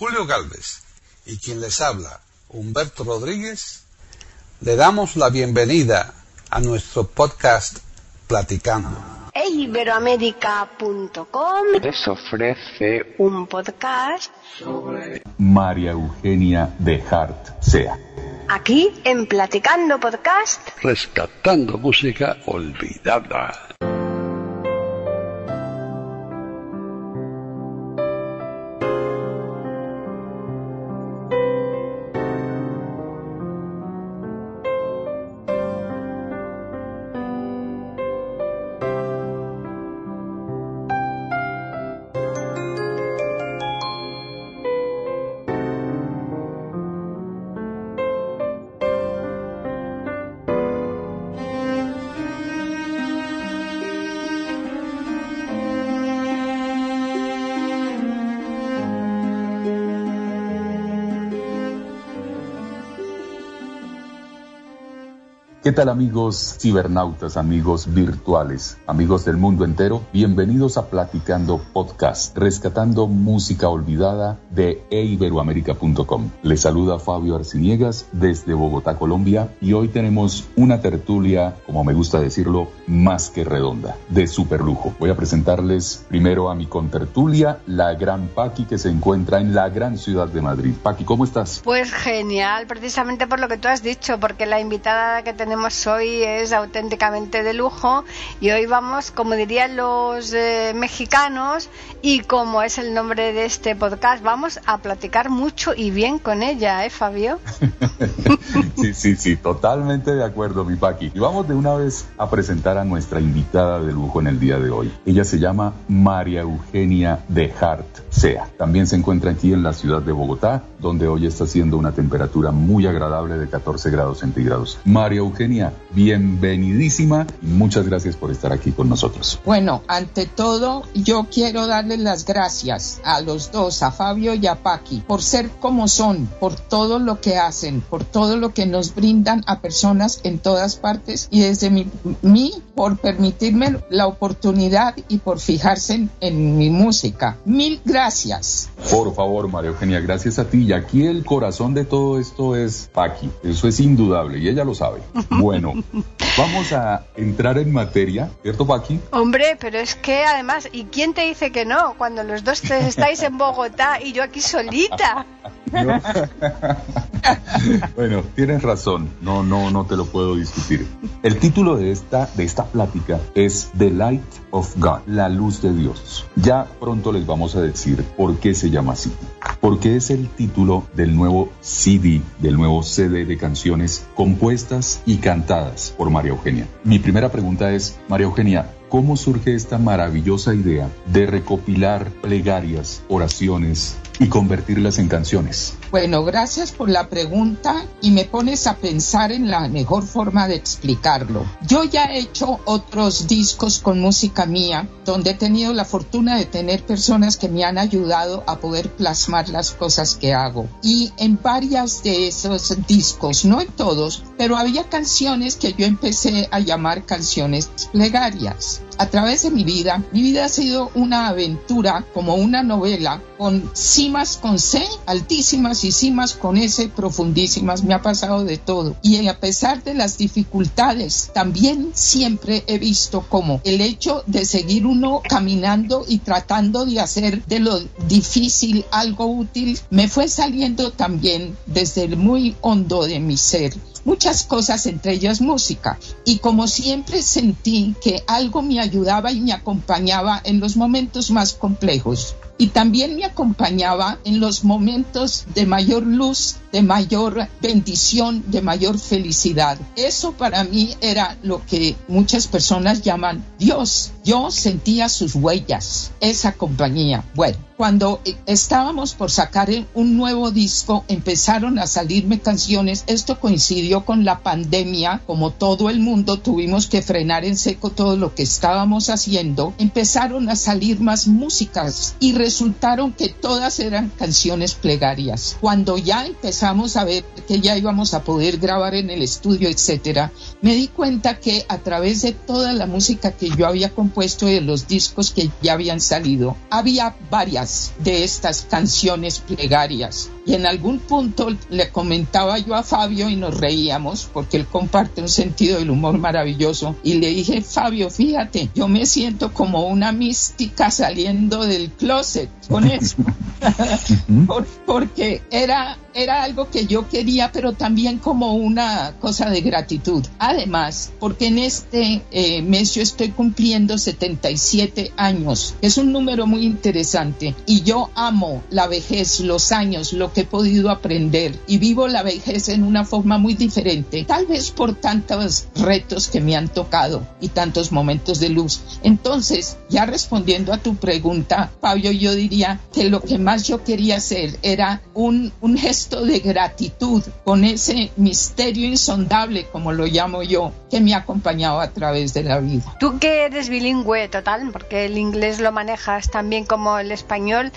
Julio Galvez y quien les habla, Humberto Rodríguez, le damos la bienvenida a nuestro podcast Platicando. Iberoamérica.com les ofrece un podcast sobre María Eugenia de Hart Sea. aquí en Platicando Podcast. Rescatando música olvidada. ¿Qué tal amigos cibernautas, amigos virtuales, amigos del mundo entero? Bienvenidos a Platicando Podcast, rescatando música olvidada de eiberoamerica.com. Les saluda Fabio Arciniegas desde Bogotá, Colombia, y hoy tenemos una tertulia, como me gusta decirlo, más que redonda, de super lujo. Voy a presentarles primero a mi contertulia, la gran Paqui, que se encuentra en la gran ciudad de Madrid. Paqui, ¿cómo estás? Pues genial, precisamente por lo que tú has dicho, porque la invitada que tenemos hoy es auténticamente de lujo y hoy vamos, como dirían los eh, mexicanos y como es el nombre de este podcast, vamos a platicar mucho y bien con ella, ¿eh, Fabio? Sí, sí, sí, totalmente de acuerdo, mi Paqui. Y vamos de una vez a presentar a nuestra invitada de lujo en el día de hoy. Ella se llama María Eugenia de Hart Sea. También se encuentra aquí en la ciudad de Bogotá, donde hoy está haciendo una temperatura muy agradable de 14 grados centígrados. María Eugenia, bienvenidísima y muchas gracias por estar aquí con nosotros. Bueno, ante todo, yo quiero darles las gracias a los dos, a Fabio y a Paqui, por ser como son, por todo lo que hacen, por todo lo que nos brindan a personas en todas partes y desde mi, mí por permitirme la oportunidad y por fijarse en, en mi música. Mil gracias. Por favor, María Eugenia, gracias a ti. Y aquí el corazón de todo esto es Paqui. Eso es indudable y ella lo sabe. Bueno, vamos a entrar en materia, ¿cierto, Paqui? Hombre, pero es que además, ¿y quién te dice que no? Cuando los dos estáis en Bogotá y yo aquí solita. No. bueno, tienes razón. No, no, no te lo puedo discutir. El título de esta, de esta plática es The Light of God, la luz de Dios. Ya pronto les vamos a decir por qué se llama así. Porque es el título del nuevo CD, del nuevo CD de canciones compuestas y cantadas por María Eugenia. Mi primera pregunta es, María Eugenia, ¿cómo surge esta maravillosa idea de recopilar plegarias, oraciones y convertirlas en canciones? Bueno, gracias por la pregunta y me pones a pensar en la mejor forma de explicarlo. Yo ya he hecho otros discos con música mía, donde he tenido la fortuna de tener personas que me han ayudado a poder plasmar las cosas que hago. Y en varias de esos discos, no en todos, pero había canciones que yo empecé a llamar canciones plegarias. A través de mi vida, mi vida ha sido una aventura como una novela con cimas con C, altísimas y cimas con S, profundísimas. Me ha pasado de todo. Y a pesar de las dificultades, también siempre he visto como el hecho de seguir uno caminando y tratando de hacer de lo difícil algo útil, me fue saliendo también desde el muy hondo de mi ser muchas cosas, entre ellas música. Y como siempre sentí que algo me ayudaba y me acompañaba en los momentos más complejos. Y también me acompañaba en los momentos de mayor luz, de mayor bendición, de mayor felicidad. Eso para mí era lo que muchas personas llaman Dios. Yo sentía sus huellas, esa compañía. Bueno, cuando estábamos por sacar un nuevo disco, empezaron a salirme canciones. Esto coincidió con la pandemia, como todo el mundo tuvimos que frenar en seco todo lo que estábamos haciendo. Empezaron a salir más músicas y resultaron que todas eran canciones plegarias. Cuando ya empezamos a ver que ya íbamos a poder grabar en el estudio, etcétera, me di cuenta que a través de toda la música que yo había compuesto de los discos que ya habían salido, había varias de estas canciones plegarias. Y en algún punto le comentaba yo a Fabio y nos reíamos porque él comparte un sentido del humor maravilloso. Y le dije, Fabio, fíjate, yo me siento como una mística saliendo del closet con eso. porque era, era algo que yo quería, pero también como una cosa de gratitud. Además, porque en este eh, mes yo estoy cumpliendo 77 años. Es un número muy interesante y yo amo la vejez, los años, lo que he podido aprender y vivo la vejez en una forma muy diferente, tal vez por tantos retos que me han tocado y tantos momentos de luz. Entonces, ya respondiendo a tu pregunta, Fabio, yo diría que lo que más yo quería hacer era un, un gesto de gratitud con ese misterio insondable, como lo llamo yo, que me ha acompañado a través de la vida. Tú que eres bilingüe total, porque el inglés lo manejas tan bien como el español,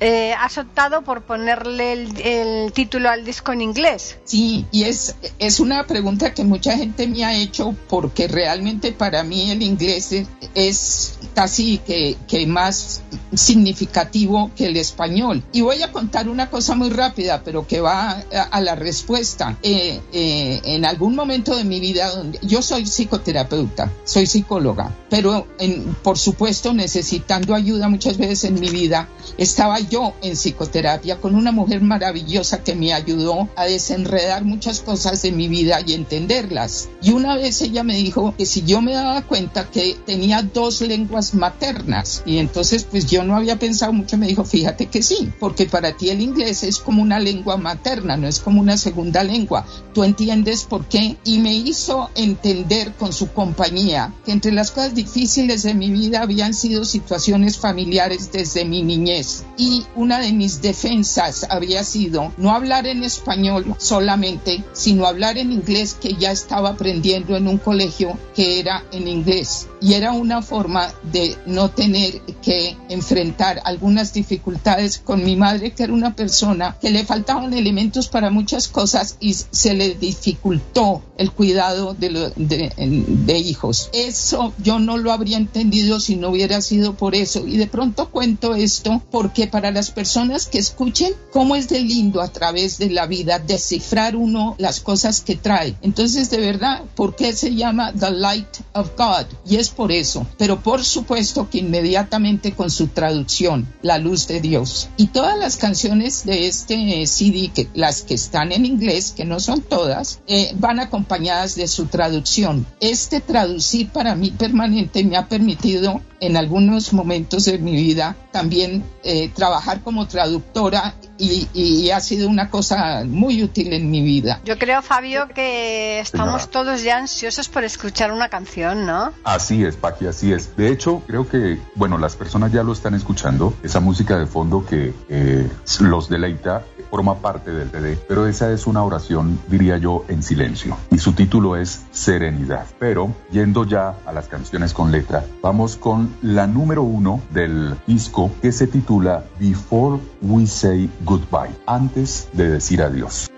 eh, has optado por ponerle el, el, título al disco en inglés. Sí, y es, es una pregunta que mucha gente me ha hecho porque realmente para mí el inglés es, es casi que, que más significativo que el español. Y voy a contar una cosa muy rápida, pero que va a, a la respuesta. Eh, eh, en algún momento de mi vida, donde yo soy psicoterapeuta, soy psicóloga, pero en, por supuesto necesitando ayuda muchas veces en mi vida, estaba yo en psicoterapia con una mujer maravillosa que me ayudó a desenredar muchas cosas de mi vida y entenderlas. Y una vez ella me dijo que si yo me daba cuenta que tenía dos lenguas maternas, y entonces pues yo no había pensado mucho, me dijo, fíjate que sí, porque para ti el inglés es como una lengua materna, no es como una segunda lengua. Tú entiendes por qué. Y me hizo entender con su compañía que entre las cosas difíciles de mi vida habían sido situaciones familiares desde mi niñez. Y una de mis defensas había sido no hablar en español solamente, sino hablar en inglés que ya estaba aprendiendo en un colegio que era en inglés. Y era una forma de no tener que enfrentar algunas dificultades con mi madre, que era una persona que le faltaban elementos para muchas cosas y se le dificultó el cuidado de, lo, de, de, hijos. Eso yo no lo habría entendido si no hubiera sido por eso. Y de pronto cuento esto porque para las personas que escuchen, cómo es de lindo a través de la vida descifrar uno las cosas que trae. Entonces, de verdad, ¿por qué se llama The Light of God? Y es por eso. Pero por supuesto que inmediatamente con su traducción, La Luz de Dios. Y todas las canciones de este CD, que, las que están en inglés, que no son todas, eh, van acompañadas de su traducción. Este traducir para mí permanente me ha permitido en algunos momentos de mi vida también eh, trabajar como traductora y, y, ha sido una cosa muy útil en mi vida. Yo creo, Fabio, que estamos Señora. todos ya ansiosos por escuchar una canción, ¿no? Así es, Paqui, así es. De hecho, creo que, bueno, las personas ya lo están escuchando, esa música de fondo que eh, los deleita forma parte del CD, pero esa es una oración, diría yo, en silencio. Y su título es Serenidad. Pero, yendo ya a las canciones con letra, vamos con la número uno del disco que se titula Before We Say Goodbye, antes de decir adiós.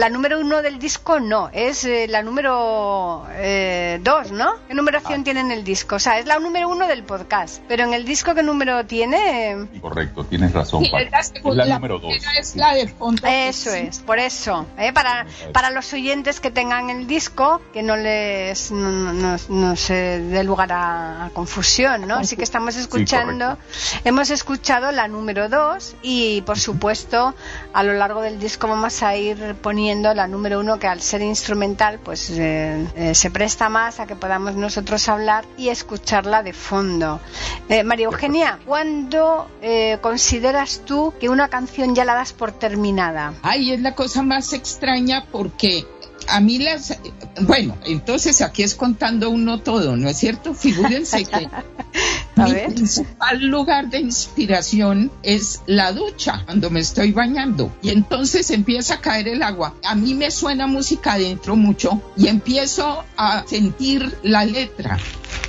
La número uno del disco no, es eh, la número eh, dos, ¿no? ¿Qué numeración tiene en el disco? O sea, es la número uno del podcast. Pero en el disco, ¿qué número tiene? Correcto, tienes razón, Sí, Pati. es la, Es segunda- la la número dos. es la de fondo. Eso es, por eso. ¿eh? Para, para los oyentes que tengan el disco, que no les no, no- no- no se dé lugar a, a confusión, ¿no? Así que estamos escuchando, hemos escuchado la número 2 y por supuesto a lo largo del disco vamos a ir poniendo la número 1 que al ser instrumental pues eh, eh, se presta más a que podamos nosotros hablar y escucharla de fondo. Eh, María Eugenia, ¿cuándo eh, consideras tú que una canción ya la das por terminada? Ay, es la cosa más extraña porque a mí las... Bueno, entonces aquí es contando uno todo, ¿no es cierto? Figúrense que A mi ver. principal lugar de inspiración es la ducha, cuando me estoy bañando. Y entonces empieza a caer el agua. A mí me suena música adentro mucho y empiezo a sentir la letra.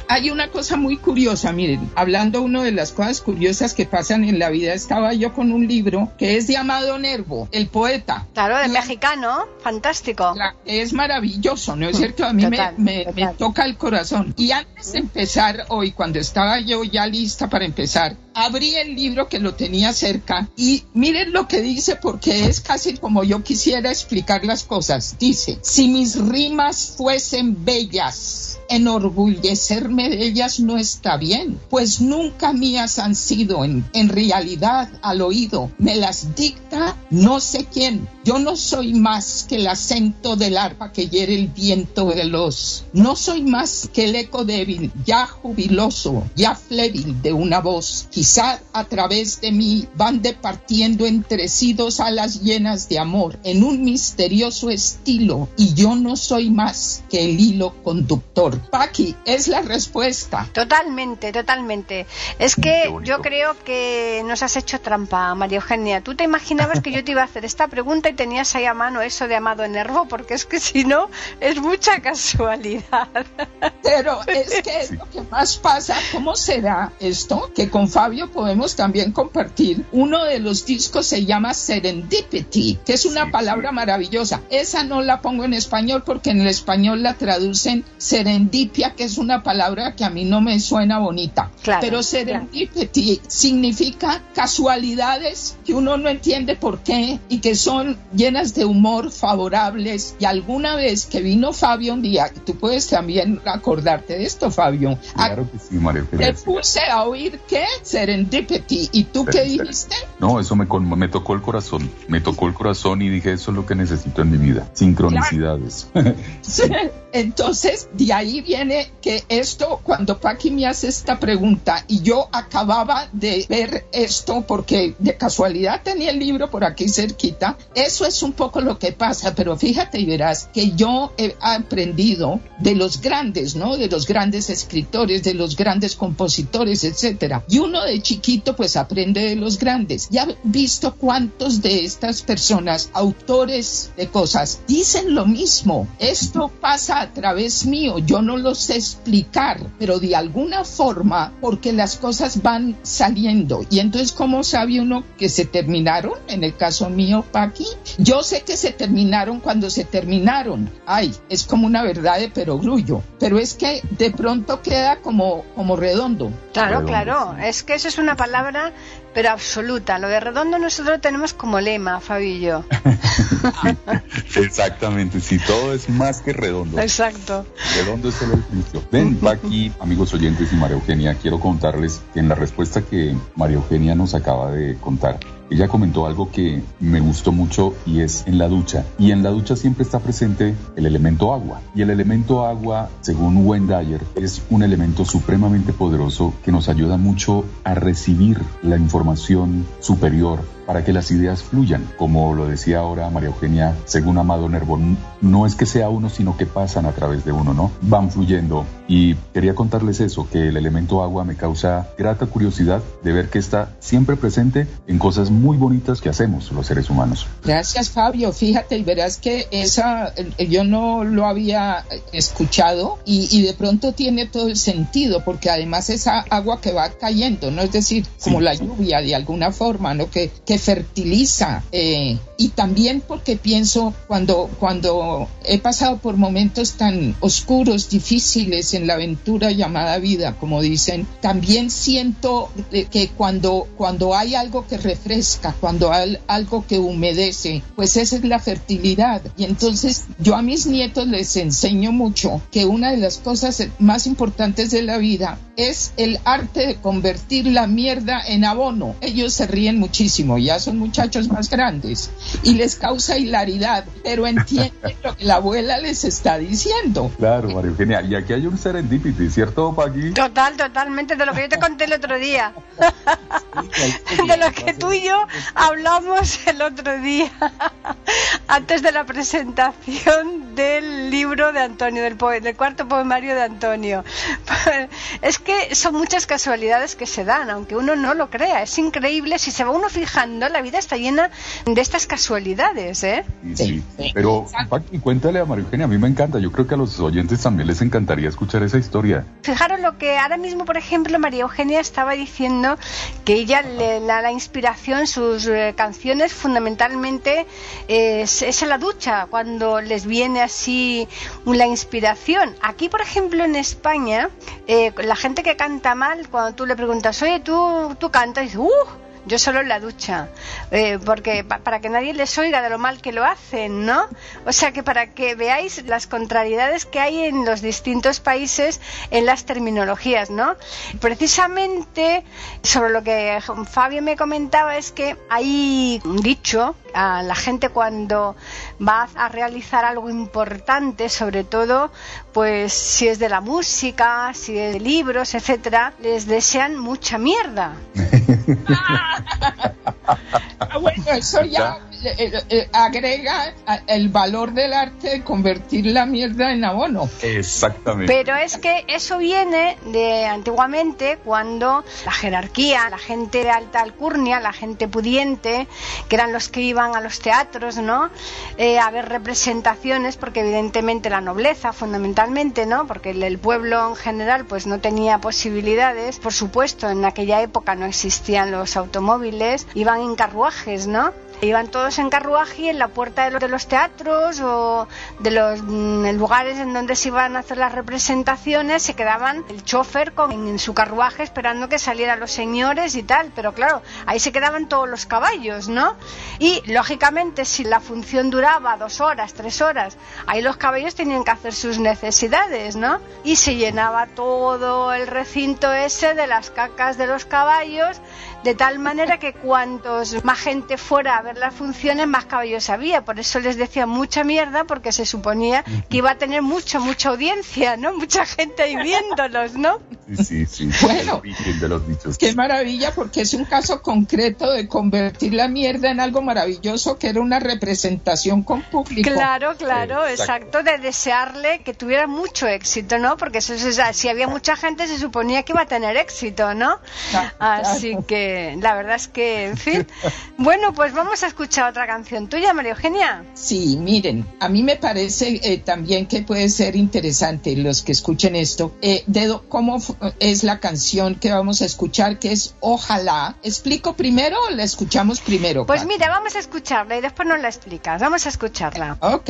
Hay una cosa muy curiosa, miren, hablando uno de las cosas curiosas que pasan en la vida, estaba yo con un libro que es de Amado Nervo, el poeta. Claro, Y mexicano, fantástico. la- es maravilloso, ¿no es cierto? A mí me- Total, me, total. me toca el corazón. Y antes de empezar hoy, cuando estaba yo ya lista para empezar, abrí el libro que lo tenía cerca y miren lo que dice porque es casi como yo quisiera explicar las cosas. Dice, si mis rimas fuesen bellas, enorgullecerme de ellas no está bien, pues nunca mías han sido en, en realidad al oído. Me las dicta no sé quién. Yo no soy más que el acento del arpa que hiere el viento veloz. No soy más que el eco débil, ya jubiloso, ya flébil de una voz. Quizá a través de mí van departiendo entre sí dos alas llenas de amor en un misterioso estilo y yo no soy más que el hilo conductor. Paqui, es la respuesta. Totalmente, totalmente. Es Qué que yo creo que nos has hecho trampa, María Eugenia. Tú te imaginabas que yo te iba a hacer esta pregunta y tenías ahí a mano eso de Amado Nervo, porque es que si no, es mucha casualidad. Pero es que es lo que más pasa, ¿cómo será esto? Que con Fabio podemos también compartir. Uno de los discos se llama Serendipity, que es una Sí, palabra sí. maravillosa. Esa no la pongo en español porque en el español la traducen serendipia, que es una palabra que a mí no me suena bonita. Claro, Pero serendipity significa casualidades que uno no entiende por qué y que son llenas de humor favorables. Y alguna vez que vino Fabio un día, tú puedes también acordarte de esto, Fabio. Claro que sí, María Te Eugenia. Puse a oír qué? Serendipity. ¿Y tú qué dijiste? No, eso me, me tocó el corazón. Me tocó el corazón y dije, eso es lo que necesito en mi vida. Sincronicidades. Sí. Entonces, de ahí viene que esto, cuando Paqui me hace esta pregunta y yo acababa de ver esto porque de casualidad tenía el libro por aquí cerquita, eso es un poco lo que pasa, pero fíjate y verás que yo he aprendido de los grandes, ¿no? De los grandes escritores, de los grandes compositores, etcétera. Y uno de chiquito pues aprende de los grandes. Ya visto cuántos de estas personas, autores de cosas, dicen lo mismo. Esto pasa a través mío, yo no lo sé explicar, pero de alguna forma, porque las cosas van saliendo. Y entonces, ¿cómo sabe uno que se terminaron? En el caso mío, Paqui, yo sé que se terminaron cuando se terminaron. Ay, es como una verdad de perogrullo, pero es que de pronto queda como, como redondo. Claro, Redondo, claro. Es que eso es una palabra, pero absoluta. Lo de redondo nosotros lo tenemos como lema, Fabio y yo. Exactamente, sí, todo es más que redondo. Exacto. Redondo es solo el juicio. Ven, aquí, amigos oyentes y María Eugenia, quiero contarles que en la respuesta que María Eugenia nos acaba de contar, ella comentó algo que me gustó mucho y es en la ducha. Y en la ducha siempre está presente el elemento agua. Y el elemento agua, según Wayne Dyer, es un elemento supremamente poderoso que nos ayuda mucho a recibir la información superior para que las ideas fluyan. Como lo decía ahora María Eugenia, según Amado Nervo, n- no es que sea uno, sino que pasan a través de uno, ¿no? Van fluyendo. Y quería contarles eso, que el elemento agua me causa grata curiosidad de ver que está siempre presente en cosas muy bonitas que hacemos los seres humanos. Gracias, Fabio. Fíjate y verás que esa yo no lo había escuchado y, y de pronto tiene todo el sentido, porque además esa agua que va cayendo, ¿no? Es decir, como Sí. la lluvia de alguna forma, ¿no? Que, que fertiliza. eh, y también porque pienso cuando, cuando he pasado por momentos tan oscuros, difíciles en la aventura llamada vida, como dicen, también siento que cuando, cuando hay algo que refresca, cuando hay algo que humedece, pues esa es la fertilidad. Y entonces yo a mis nietos les enseño mucho que una de las cosas más importantes de la vida es el arte de convertir la mierda en abono. Ellos se ríen muchísimo, ya son muchachos más grandes y les causa hilaridad, pero entienden lo que la abuela les está diciendo. Claro, María Eugenia. Y aquí hay un serendipity, ¿cierto, Paqui? Total, totalmente, de lo que yo te conté el otro día. de lo que tú y yo hablamos el otro día, antes de la presentación del libro de Antonio, del, poe- del cuarto poemario de Antonio. Es que son muchas casualidades que se dan, aunque uno no lo crea. Es increíble, si se va uno fijando, la vida está llena de estas casualidades, ¿eh? Sí, Sí, sí. Pero, Paqui, cuéntale a María Eugenia, a mí me encanta. Yo creo que a los oyentes también les encantaría escuchar esa historia. Fijaros lo que ahora mismo, por ejemplo, María Eugenia estaba diciendo que ella le, la, la inspiración, sus eh, canciones fundamentalmente eh, es, es en la ducha, cuando les viene así la inspiración. Aquí, por ejemplo, en España, eh, la gente que canta mal, cuando tú le preguntas, oye, tú, tú cantas, dice, ¡uh! Yo solo en la ducha, eh, porque pa- para que nadie les oiga de lo mal que lo hacen, ¿no? O sea que para que veáis las contrariedades que hay en los distintos países en las terminologías, ¿no? Precisamente sobre lo que Fabio me comentaba es que hay dicho a la gente cuando va a realizar algo importante, sobre todo, pues si es de la música, si es de libros, etcétera, les desean mucha mierda. Ah, bueno, eso ya eh, eh, agrega a- el valor del arte de convertir la mierda en abono. Exactamente. Pero es que eso viene de antiguamente cuando la jerarquía, la gente de alta alcurnia, la gente pudiente, que eran los que iban a los teatros, ¿no? Eh, a ver representaciones, porque evidentemente la nobleza, fundamentalmente, ¿no? Porque el, el pueblo en general, pues no tenía posibilidades. Por supuesto, en aquella época no existían los automóviles, iban en carruajes, ¿no? Iban todos en carruaje en la puerta de los, de los teatros o de los mm, lugares en donde se iban a hacer las representaciones se quedaban el chofer con, en, su carruaje esperando que salieran los señores y tal. Pero claro, ahí se quedaban todos los caballos, ¿no? Y lógicamente si la función duraba dos horas, tres horas, ahí los caballos tenían que hacer sus necesidades, ¿no? Y se llenaba todo el recinto ese de las cacas de los caballos de tal manera que cuantos más gente fuera a ver las funciones, más caballos había. Por eso les decía mucha mierda, porque se suponía que iba a tener mucha, mucha audiencia, ¿no? Mucha gente ahí viéndolos, ¿no? Sí, sí, sí. Bueno. El origen de los dichos. Qué maravilla, porque es un caso concreto de convertir la mierda en algo maravilloso que era una representación con público. Claro, claro, Exacto. exacto, de desearle que tuviera mucho éxito, ¿no? Porque eso es, si había mucha gente se suponía que iba a tener éxito, ¿no? Claro, Así claro. que la verdad es que, en fin. Bueno, pues vamos a escuchar otra canción tuya, María Eugenia. Sí, miren, a mí me parece eh, también que puede ser interesante los que escuchen esto, eh, de cómo es la canción que vamos a escuchar, que es Ojalá. ¿Explico primero o la escuchamos primero? Pues mira, vamos a escucharla y después nos la explicas. Vamos a escucharla. Ok.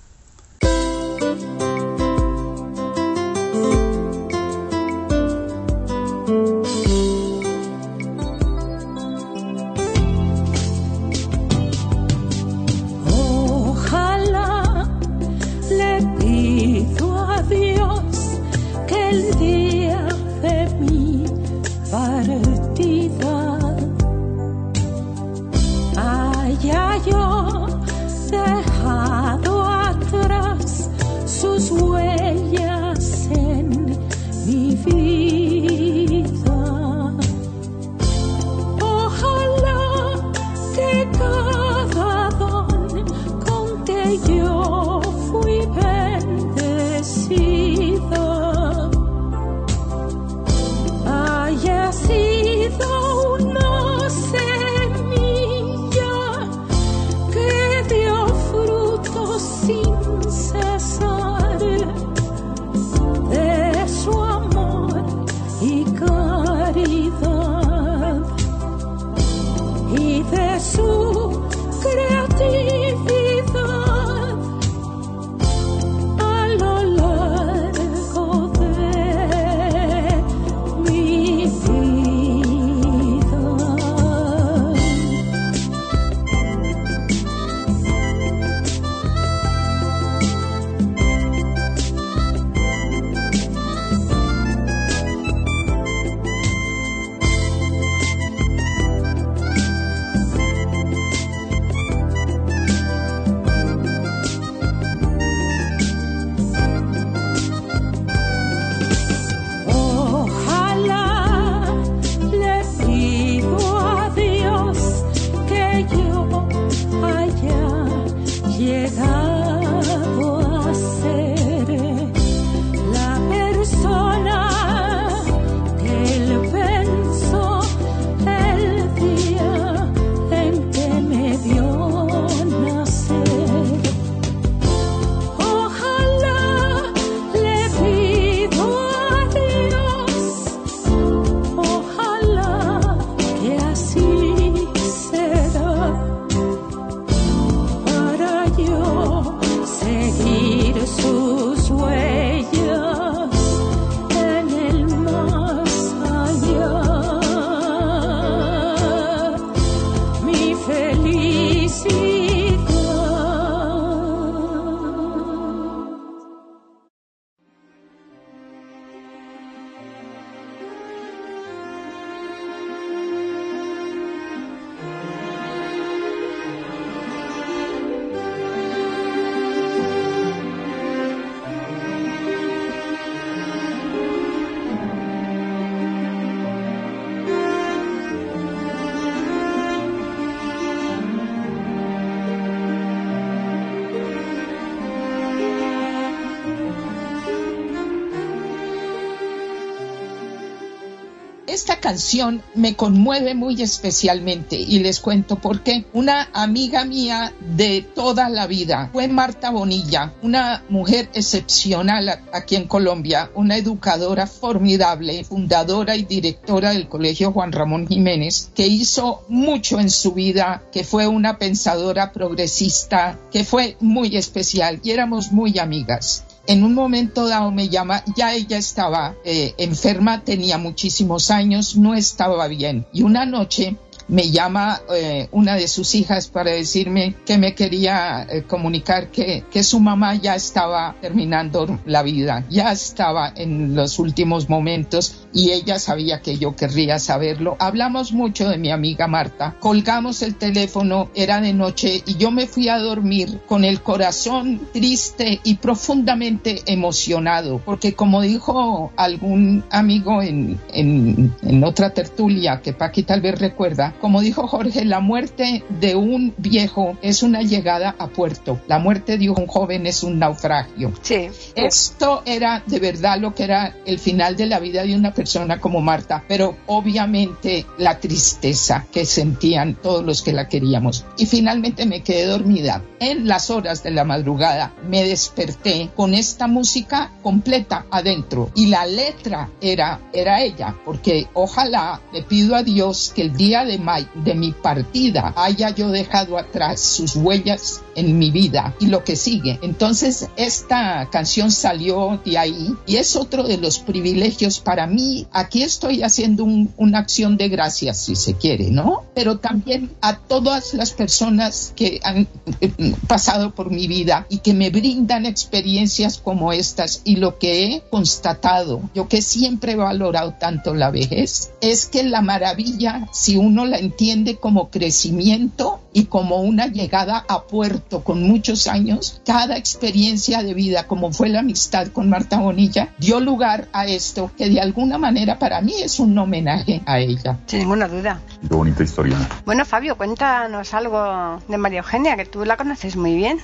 esta canción me conmueve muy especialmente y les cuento por qué. Una amiga mía de toda la vida fue Marta Bonilla, una mujer excepcional aquí en Colombia, una educadora formidable, fundadora y directora del Colegio Juan Ramón Jiménez, que hizo mucho en su vida, que fue una pensadora progresista, que fue muy especial y éramos muy amigas en un momento dado me llama, ya ella estaba eh, enferma, tenía muchísimos años, no estaba bien. Y una noche me llama eh, una de sus hijas para decirme que me quería eh, comunicar que, que, su mamá ya estaba terminando la vida, ya estaba en los últimos momentos y ella sabía que yo querría saberlo. Hablamos mucho de mi amiga Marta, colgamos el teléfono, era de noche y yo me fui a dormir con el corazón triste y profundamente emocionado, porque como dijo algún amigo en, en, en otra tertulia que Paqui tal vez recuerda, como dijo Jorge, la muerte de un viejo es una llegada a puerto. La muerte de un joven es un naufragio. Sí. Esto era de verdad lo que era el final de la vida de una persona como Marta, pero obviamente la tristeza que sentían todos los que la queríamos. Y finalmente me quedé dormida. En las horas de la madrugada me desperté con esta música completa adentro y la letra era era ella, porque ojalá le pido a Dios que el día de de mi partida haya yo dejado atrás sus huellas en mi vida y lo que sigue. Entonces esta canción salió de ahí y es otro de los privilegios para mí. Aquí estoy haciendo un, una acción de gracias, si se quiere, ¿no? Pero también a todas las personas que han eh, pasado por mi vida y que me brindan experiencias como estas y lo que he constatado, yo que siempre he valorado tanto la vejez, es que la maravilla, si uno la entiende como crecimiento y como una llegada a puerto con muchos años, cada experiencia de vida, como fue la amistad con Marta Bonilla, dio lugar a esto que de alguna manera para mí es un homenaje a ella. Sin ninguna duda. Qué bonita historia. Bueno, Fabio, cuéntanos algo de María Eugenia, que tú la conoces muy bien.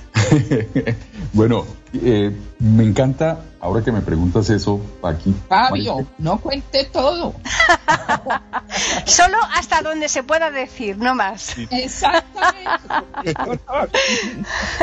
bueno, eh, me encanta, ahora que me preguntas eso, Paqui. Fabio, no cuente todo. Solo hasta donde se pueda decir, no más. Exactamente.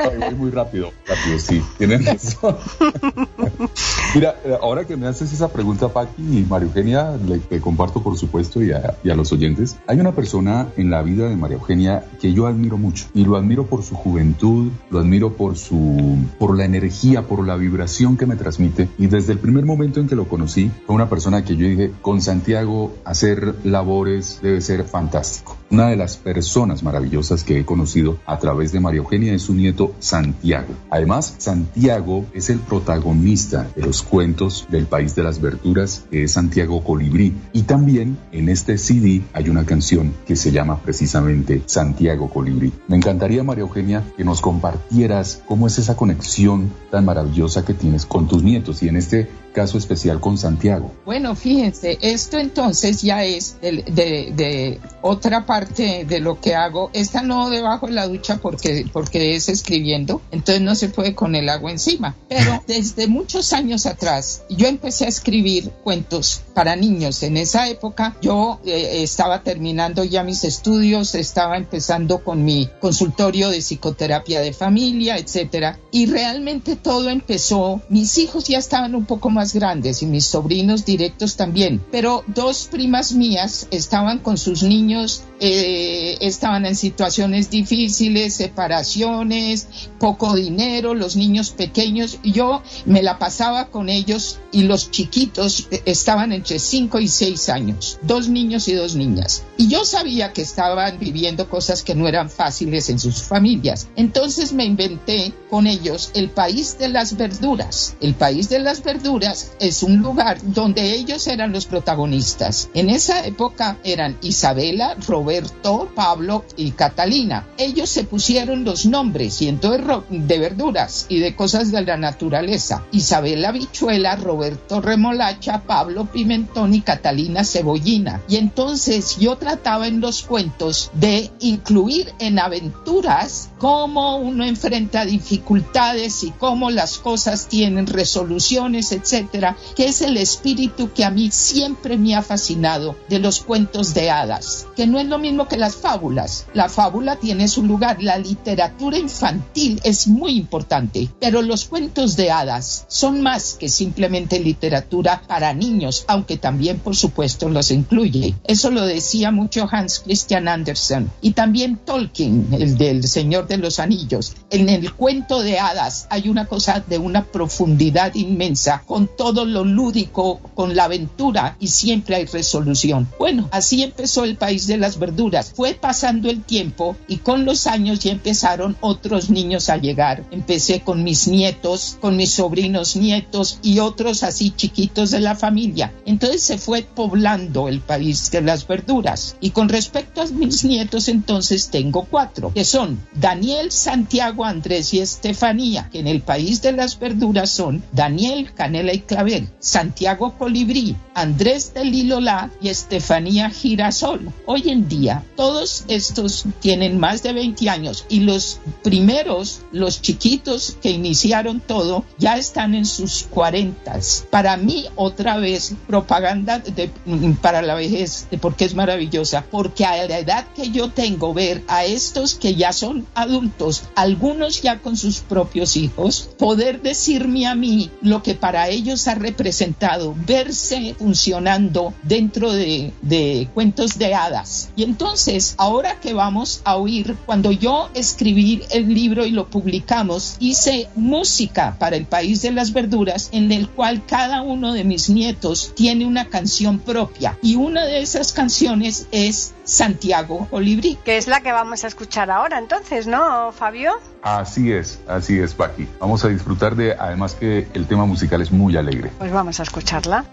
Voy muy rápido, rápido, sí, tienes razón. Mira, ahora que me haces esa pregunta, Paqui y María Eugenia, le, te comparto por supuesto y a, y a los oyentes, hay una persona en la vida de María Eugenia que yo admiro mucho y lo admiro por su juventud, lo admiro por su, por la energía, por la vibración que me transmite y desde el primer momento en que lo conocí fue una persona que yo dije, con Santiago hacer labores debe ser fantástico. Una de las personas maravillosas que he conocido a través de María Eugenia es su nieto Santiago. Además, Santiago es el protagonista de los cuentos del País de las Verduras, que es Santiago Colibrí. Y también en este CD hay una canción que se llama precisamente Santiago Colibrí. Me encantaría, María Eugenia, que nos compartieras cómo es esa conexión tan maravillosa que tienes con tus nietos. Y en este caso especial con Santiago. Bueno, fíjense, esto entonces ya es de, de, de, otra parte de lo que hago. Esta no debajo de la ducha porque, porque es escribiendo, entonces no se puede con el agua encima. Pero desde muchos años atrás yo empecé a escribir cuentos para niños. En esa época yo eh, estaba terminando ya mis estudios, estaba empezando con mi consultorio de psicoterapia de familia, etcétera. Y realmente todo empezó. Mis hijos ya estaban un poco más grandes y mis sobrinos directos también, pero dos primas mías estaban con sus niños, eh, estaban en situaciones difíciles, separaciones, poco dinero, los niños pequeños, yo me la pasaba con ellos y los chiquitos estaban entre 5 y 6 años, dos niños y dos niñas. Y yo sabía que estaban viviendo cosas que no eran fáciles en sus familias. Entonces me inventé con ellos el país de las verduras. El país de las verduras es un lugar donde ellos eran los protagonistas. En esa época eran Isabela, Pablo y Catalina. Ellos se pusieron los nombres y entonces de verduras y de cosas de la naturaleza. Isabel Habichuela, Roberto Remolacha, Pablo Pimentón y Catalina Cebollina. Y entonces yo trataba en los cuentos de incluir en aventuras cómo uno enfrenta dificultades y cómo las cosas tienen resoluciones, etcétera, que es el espíritu que a mí siempre me ha fascinado de los cuentos de hadas, que no es lo mismo que las fábulas. La fábula tiene su lugar, la literatura infantil es muy importante, pero los cuentos de hadas son más que simplemente literatura para niños, aunque también por supuesto los incluye. Eso lo decía mucho Hans Christian Andersen y también Tolkien, el del Señor de los Anillos. En el cuento de hadas hay una cosa de una profundidad inmensa, con todo lo lúdico, con la aventura y siempre hay resolución. Bueno, así empezó el país de las Fue pasando el tiempo y con los años ya empezaron otros niños a llegar. Empecé con mis nietos, con mis sobrinos nietos y otros así chiquitos de la familia. Entonces se fue poblando el país de las verduras. Y con respecto a mis nietos, entonces tengo cuatro, que son Daniel, Santiago, Andrés y Estefanía, que en el país de las verduras son Daniel, Canela y Clavel, Santiago Colibrí, Andrés del Lilolá y Estefanía Girasol. Hoy en día, todos estos tienen más de 20 años y los primeros, los chiquitos que iniciaron todo, ya están en sus 40. Para mí, otra vez, propaganda de- para la vejez, porque es maravillosa, porque a la edad que yo tengo, ver a estos que ya son adultos, algunos ya con sus propios hijos, poder decirme a mí lo que para ellos ha representado, verse funcionando dentro de, cuentos de hadas. Entonces, ahora que vamos a oír, cuando yo escribí el libro y lo publicamos, hice música para el país de las verduras, en el cual cada uno de mis nietos tiene una canción propia. Y una de esas canciones es Santiago Olibrí. Que es la que vamos a escuchar ahora, entonces, ¿no, Fabio? Así es, así es, Paqui. Vamos a disfrutar de, además que el tema musical es muy alegre. Pues vamos a escucharla.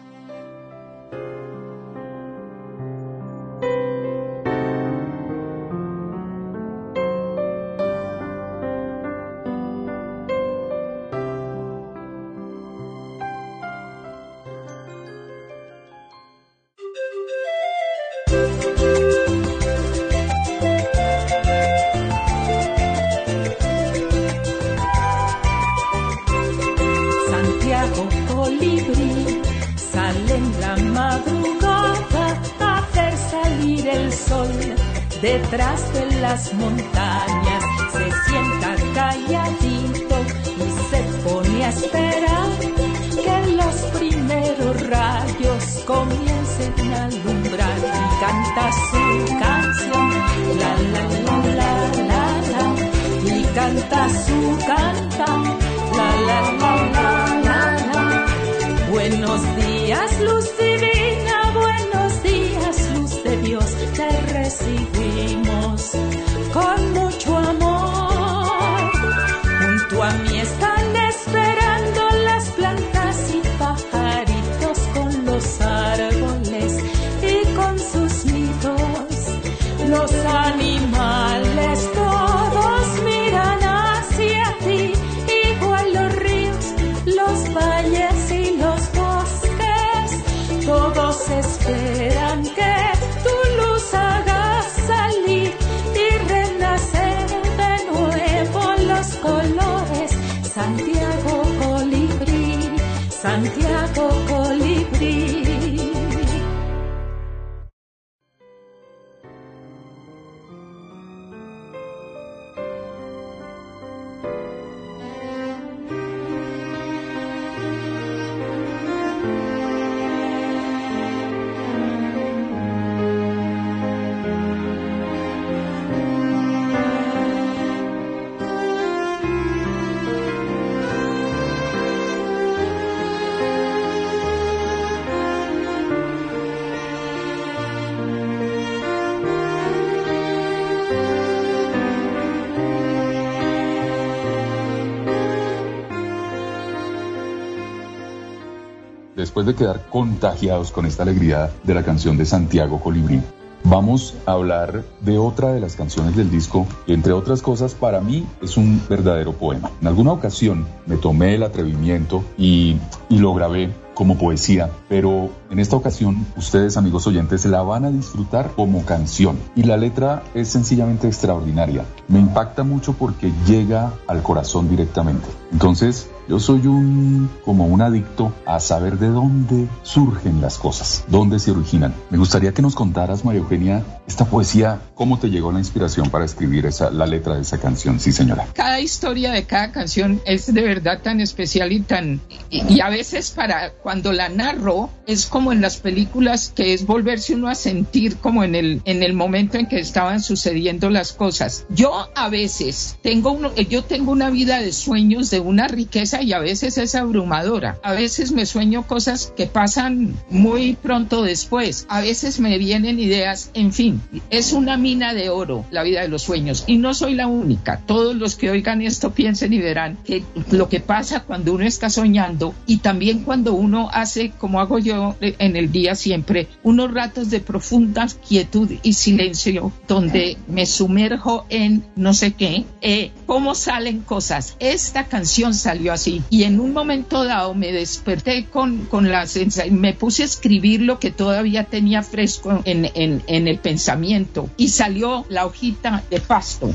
Después de quedar contagiados con esta alegría de la canción de Santiago Colibrí, vamos a hablar de otra de las canciones del disco, que entre otras cosas para mí es un verdadero poema. En alguna ocasión me tomé el atrevimiento y, y lo grabé como poesía, pero en esta ocasión ustedes amigos oyentes la van a disfrutar como canción y la letra es sencillamente extraordinaria. Me impacta mucho porque llega al corazón directamente. Entonces, yo soy un como un adicto a saber de dónde surgen las cosas, dónde se originan. Me gustaría que nos contaras, María Eugenia, esta poesía, cómo te llegó la inspiración para escribir esa, la letra de esa canción. Sí, señora. Cada historia de cada canción es de verdad tan especial y tan y, y a veces para cuando la narro es como en las películas que es volverse uno a sentir como en el en el momento en que estaban sucediendo las cosas. Yo a veces tengo uno, yo tengo una vida de sueños de una riqueza y a veces es abrumadora. A veces me sueño cosas que pasan muy pronto después. A veces me vienen ideas, en fin, es una mina de oro la vida de los sueños y no soy la única. Todos los que oigan esto piensen y verán que lo que pasa cuando uno está soñando y también cuando uno hace, como hago yo en el día siempre, unos ratos de profunda quietud y silencio donde me sumerjo en no sé qué, eh, cómo salen cosas. Esta canción salió así y en un momento dado me desperté con, con la sensación, me puse a escribir lo que todavía tenía fresco en, en, el pensamiento. Y salió la hojita de pasto.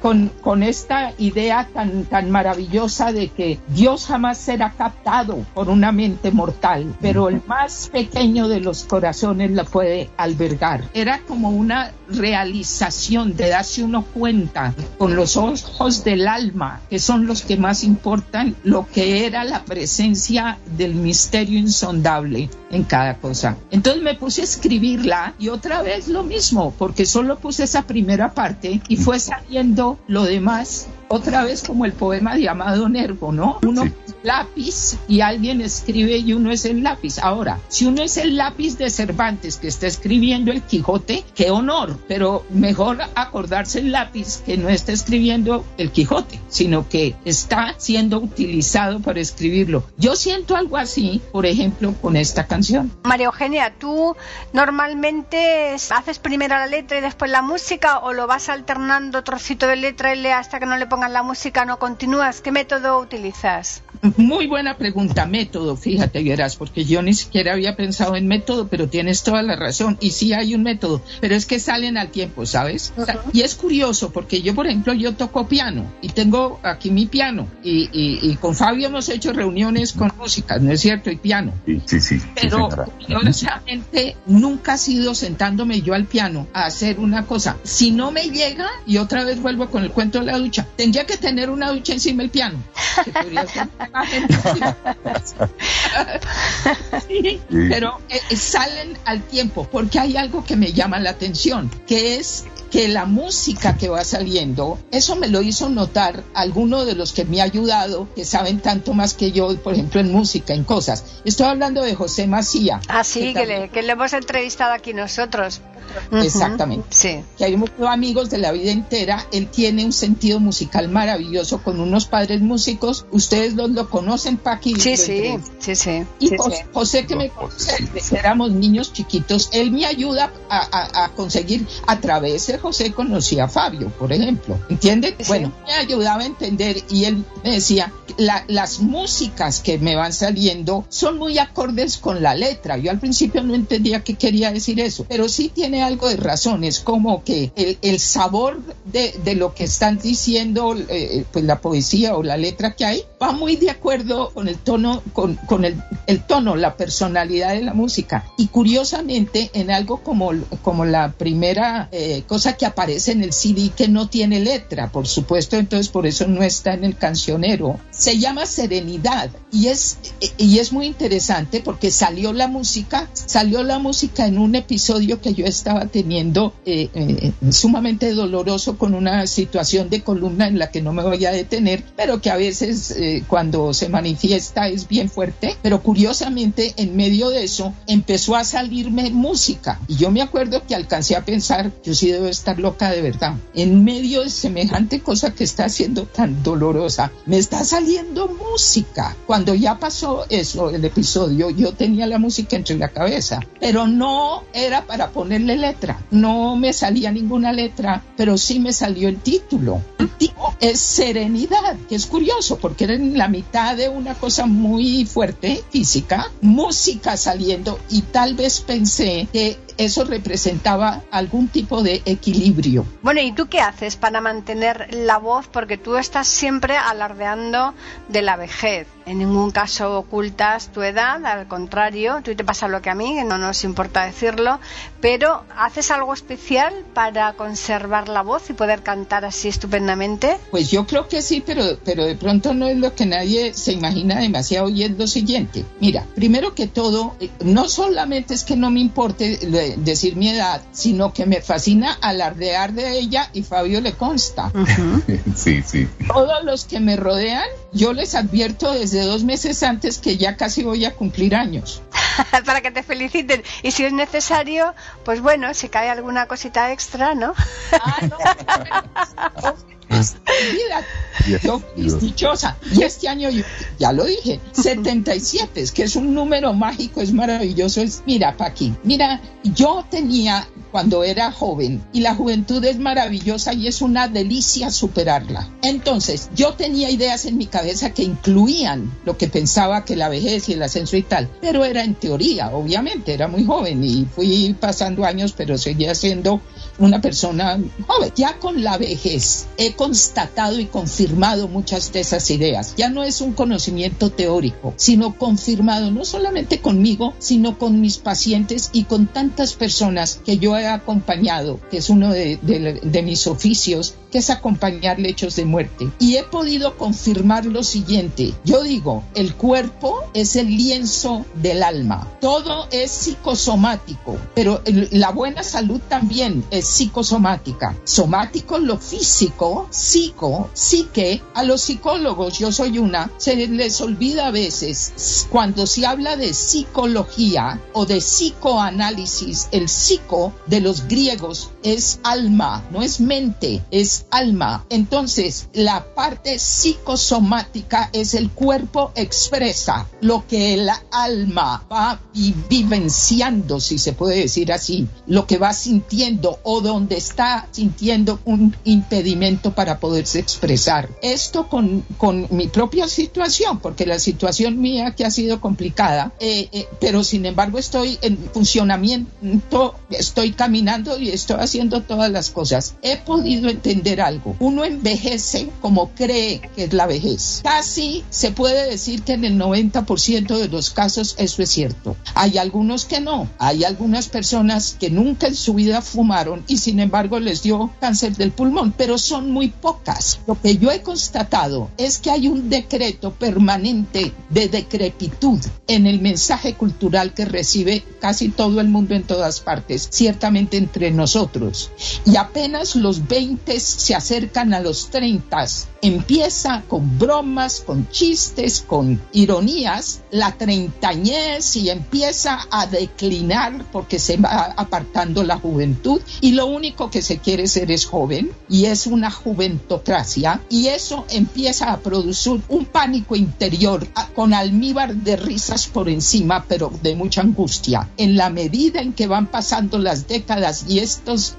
Con, con esta idea tan, tan maravillosa de que Dios jamás será captado por una mente mortal, pero el más pequeño de los corazones la puede albergar. Era como una realización de darse uno cuenta con los ojos del alma, que son los que más importan, lo que era la presencia del misterio insondable en cada cosa. Entonces me puse a escribirla y otra vez lo mismo, porque solo puse esa primera parte y fue saliendo lo demás otra vez como el poema de Amado Nervo, ¿no? Uno Sí. lápiz y alguien escribe y uno es el lápiz. Ahora, si uno es el lápiz de Cervantes que está escribiendo el Quijote, qué honor, pero mejor acordarse el lápiz que no está escribiendo el Quijote, sino que está siendo utilizado para escribirlo. Yo siento algo así, por ejemplo, con esta canción. María Eugenia, ¿tú normalmente haces primero la letra y después la música o lo vas alternando trocito de letra y le hasta que no le pongan la música no continúas? ¿Qué método utilizas? Muy buena pregunta, método, fíjate, verás, porque yo ni siquiera había pensado en método, pero tienes toda la razón. Y sí hay un método, pero es que salen al tiempo, ¿sabes? Y es curioso, porque yo, por ejemplo, yo toco piano y tengo aquí mi piano. Y, y- y con Fabio hemos hecho reuniones con música, ¿no es cierto? Y piano. Sí, sí, sí. sí, Pero señora. curiosamente nunca ha sido sentándome yo al piano a hacer una cosa. Si no me llega, y otra vez vuelvo con el cuento de la ducha, tendría que tener una ducha encima del piano. Sí, pero eh, salen al tiempo porque hay algo que me llama la atención, que es que la música que va saliendo, eso me lo hizo notar alguno de los que me ha ayudado, que saben tanto más que yo, por ejemplo, en música, en cosas. Estoy hablando de José Macía. Así que que, también- le, que le hemos entrevistado aquí nosotros. Exactamente. Sí. que hay muchos amigos de la vida entera, él tiene un sentido musical maravilloso con unos padres músicos, ustedes los lo conocen, Paqui. Sí, sí, sí, sí. Y sí, José, sí. José, que me conoce desde que éramos niños chiquitos, él me ayuda a, a- a conseguir, a través de José conocí a Fabio, por ejemplo, ¿entienden? Sí. Bueno, me ayudaba a entender y él me decía, la- las músicas que me van saliendo son muy acordes con la letra. Yo al principio no entendía qué quería decir eso, pero sí tiene algo de razón, es como que el, el sabor de, de lo que están diciendo, eh, pues la poesía o la letra que hay, va muy de acuerdo con el tono, con, con el, el tono, la personalidad de la música. Y curiosamente, en algo como, como la primera eh, cosa que aparece en el CD que no tiene letra, por supuesto, entonces por eso no está en el cancionero, se llama Serenidad y es, y es muy interesante porque salió la música, salió la música en un episodio que yo estaba teniendo eh, eh, sumamente doloroso con una situación de columna en la que no me voy a detener, pero que a veces eh, cuando se manifiesta es bien fuerte, pero curiosamente en medio de eso empezó a salirme música. Y yo me acuerdo que alcancé a pensar, yo sí debo estar loca de verdad. En medio de semejante cosa que está haciendo tan dolorosa, me está saliendo música. Cuando ya pasó eso, el episodio, yo tenía la música entre la cabeza, pero no era para ponerle letra. No me salía ninguna letra, pero sí me salió el título. El título es Serenidad, que es curioso porque era en la mitad de una cosa muy fuerte, física, música saliendo y tal vez pensé que eso representaba algún tipo de equilibrio. Bueno, ¿y tú qué haces para mantener la voz? Porque tú estás siempre alardeando de la vejez. En ningún caso ocultas tu edad, al contrario, tú te pasa lo que a mí, que no nos importa decirlo, pero ¿haces algo especial para conservar la voz y poder cantar así estupendamente? Pues yo creo que sí, pero, pero de pronto no es lo que nadie se imagina demasiado y es lo siguiente. Mira, primero que todo, eh, no solamente es que no me importe eh, decir mi edad, sino que me fascina alardear de ella y Fabio le consta. Sí, sí. Todos los que me rodean, yo les advierto desde dos meses antes que ya casi voy a cumplir años. para que te feliciten. Y si es necesario, pues bueno, si cae alguna cosita extra, ¿no? Ah, no. Olvídate. Yo feliz, dichosa. Y este año, yo, ya lo dije, 77, es que es un número mágico, es maravilloso. Es, mira, Paqui, mira, yo tenía cuando era joven y la juventud es maravillosa y es una delicia superarla. Entonces, yo tenía ideas en mi cabeza que incluían lo que pensaba que la vejez y el ascenso y tal, pero era en teoría, obviamente, era muy joven y fui pasando años, pero seguía siendo una persona joven. Ya con la vejez he constatado y confirmado muchas de esas ideas. Ya no es un conocimiento teórico, sino confirmado no solamente conmigo, sino con mis pacientes y con tantas personas que yo he acompañado, que es uno de, de- de mis oficios, que es acompañar lechos de muerte. Y he podido confirmar lo siguiente. Yo digo, el cuerpo es el lienzo del alma. Todo es psicosomático, pero la buena salud también es psicosomática. Somático lo físico, psico, psique. A los psicólogos, yo soy una, se les olvida a veces cuando se habla de psicología o de psicoanálisis, el psico de los griegos es alma, no es mente, es alma. Entonces, la parte psicosomática es el cuerpo expresa lo que el alma va vi- vivenciando, si se puede decir así, lo que va sintiendo o donde está sintiendo un impedimento para poderse expresar. Esto con, con mi propia situación, porque la situación mía que ha sido complicada, eh, eh, pero sin embargo estoy en funcionamiento, estoy caminando y estoy haciendo todas las cosas. He podido entender algo. Uno envejece como cree que es la vejez. Casi se puede decir que en el 90% de los casos eso es cierto. Hay algunos que no. Hay algunas personas que nunca en su vida fumaron y sin embargo les dio cáncer del pulmón, pero son muy pocas. Lo que yo he constatado es que hay un decreto permanente de decrepitud en el mensaje cultural que recibe casi todo el mundo en todas partes, ciertamente entre nosotros. Y apenas los 20 se acercan a los 30, empieza con bromas, con chistes, con ironías, la treintañez y empieza a declinar porque se va apartando la juventud y lo único que se quiere ser es joven y es una juventocracia y eso empieza a producir un pánico interior con almíbar de risas por encima pero de mucha angustia. En la medida en que van pasando las décadas y estas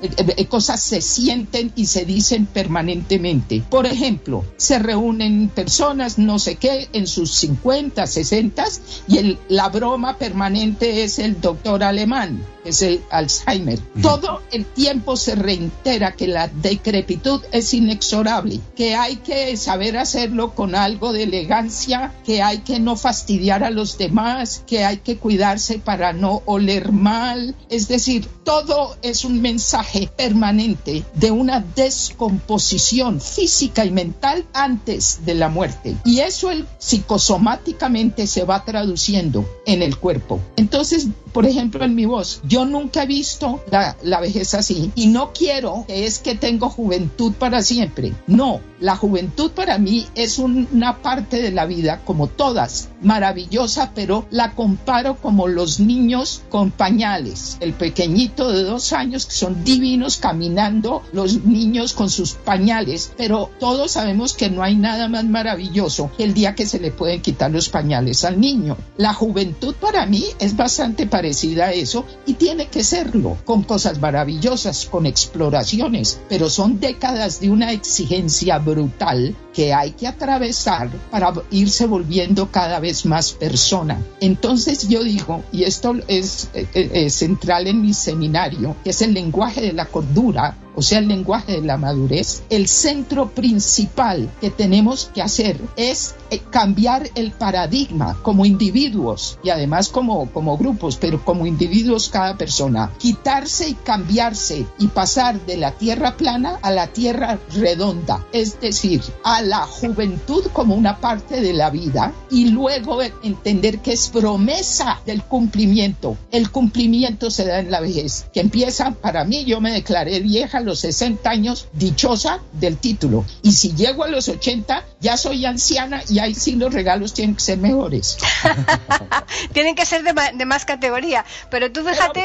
cosas se sienten y se dicen permanentemente. Por ejemplo, se reúnen personas, no sé qué, en sus 50, 60 y el- la broma permanente es el doctor alemán, que es el Alzheimer. Todo el tiempo se reitera que la decrepitud es inexorable, que hay que saber hacerlo con algo de elegancia, que hay que no fastidiar a los demás, que hay que cuidarse para no oler mal. Es decir, todo es un mensaje permanente de una descomposición física y mental antes de la muerte. Y eso psicosomáticamente se va traduciendo en el cuerpo. Entonces, por ejemplo, en mi voz, yo nunca he visto la, vejez así y no quiero que es que tengo juventud para siempre. No, la juventud para mí es una parte de la vida, como todas, maravillosa, pero la comparo como los niños con pañales. El pequeñito de dos años que son divinos caminando, los niños con sus pañales, pero todos sabemos que no hay nada más maravilloso el día que se le pueden quitar los pañales al niño. La juventud para mí es bastante parecida a eso y tiene que serlo, con cosas maravillosas, con exploraciones, pero son décadas de una exigencia brutal que hay que atravesar para irse volviendo cada vez más persona. Entonces yo digo, y esto es, es, eh, es central en mi seminario, que es el lenguaje de la cordura, o sea, el lenguaje de la madurez, el centro principal que tenemos que hacer es eh, cambiar el paradigma como individuos y además como, como grupos, pero como individuos cada persona, quitarse y cambiarse y pasar de la tierra plana a la tierra redonda, es decir, a la juventud como una parte de la vida y luego entender que es promesa del cumplimiento. El cumplimiento se da en la vejez, que empieza, para mí, yo me declaré vieja los 60 años dichosa del título. Y si llego a los 80, ya soy anciana y ahí sí los regalos tienen que ser mejores. tienen que ser de, de, más categoría. Pero tú fíjate,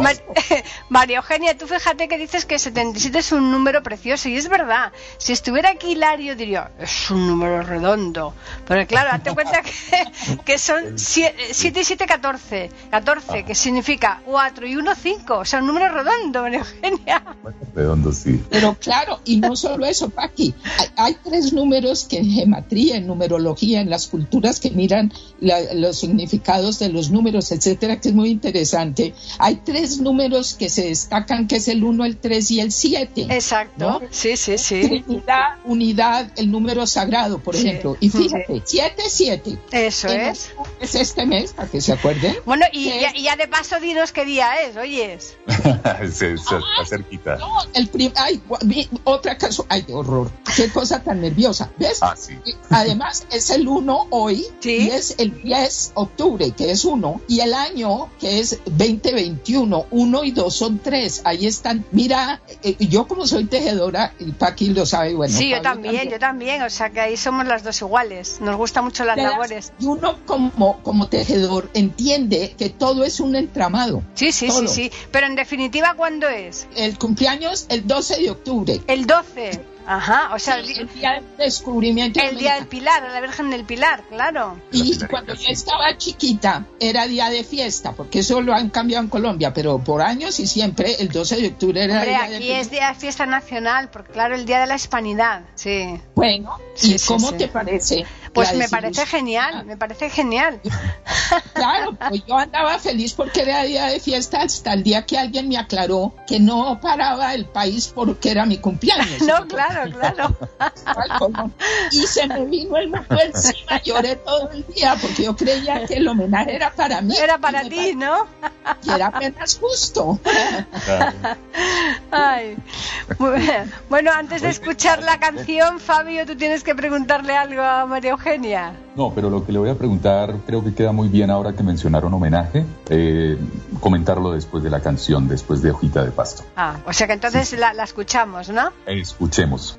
Mar María Eugenia, tú fíjate que dices que 77 es un número precioso. Y es verdad, si estuviera aquí Hilario diría, es un número redondo. Pero claro, date cuenta que, que son 7 y 7, 14. 14, que significa 4 y 1, 5. O sea, un número redondo, María Eugenia. Redondo, sí. Pero claro, y no solo eso, Paqui. Hay, hay tres números que en gematría, en en las culturas que miran la, los significados de los números, etcétera, que es muy interesante. Hay tres números que se destacan, que es el 1, el 3 y el 7. Exacto. ¿no? Sí, sí, sí. Unidad, unidad, el número sagrado, por Sí. ejemplo. Y fíjate, 7, 7. Eso es. Es este mes, para que se acuerden. Bueno, y Sí. ya, y ya de paso dinos qué día es, oyes. se, se está cerquita. No, el prim- ay, otra caso, ay, qué horror, qué cosa tan nerviosa, ¿ves? Ah, sí. Además, es el 1 hoy Sí. y es el 10 octubre, que es 1, y el año, que es 2021, 1 y 2 son 3. Ahí están. Mira, eh, yo como soy tejedora, y Paqui lo sabe, bueno. sí, yo Pablo también, yo también. O sea que ahí somos las dos iguales. Nos gustan mucho las das- labores. Y uno como, como tejedor entiende que todo es un entramado. Sí, sí, sí, todo. sí. Pero en definitiva, ¿cuándo es? El cumpleaños el 12 de octubre. El 12. Ajá, o sea, el, día del descubrimiento. de el día del. Pilar, la Virgen del Pilar, claro. Y cuando yo estaba chiquita era día de fiesta, porque eso lo han cambiado en Colombia, pero por años y siempre el 12 de octubre era Hombre, día aquí es día de fiesta nacional, porque claro, el día de la hispanidad. Sí. Bueno, ¿y sí, cómo te parece? Pues me parece genial, me parece genial. Claro, pues yo andaba feliz porque era día de fiesta hasta el día que alguien me aclaró que no paraba el país porque era mi cumpleaños. No, claro, claro. Y se me vino el mundo encima, lloré todo el día porque yo creía que el homenaje era para mí. Era para ti, ¿no? Y era apenas justo. Claro. Ay. Bueno, antes de escuchar la canción, Fabio, tú tienes que preguntarle algo a María Eugenia. No, pero lo que le voy a preguntar creo que queda muy bien ahora que mencionaron homenaje, eh, comentarlo después de la canción, después de Hojita de Pasto. Ah, o sea que entonces la, la escuchamos, ¿no? Escuchemos.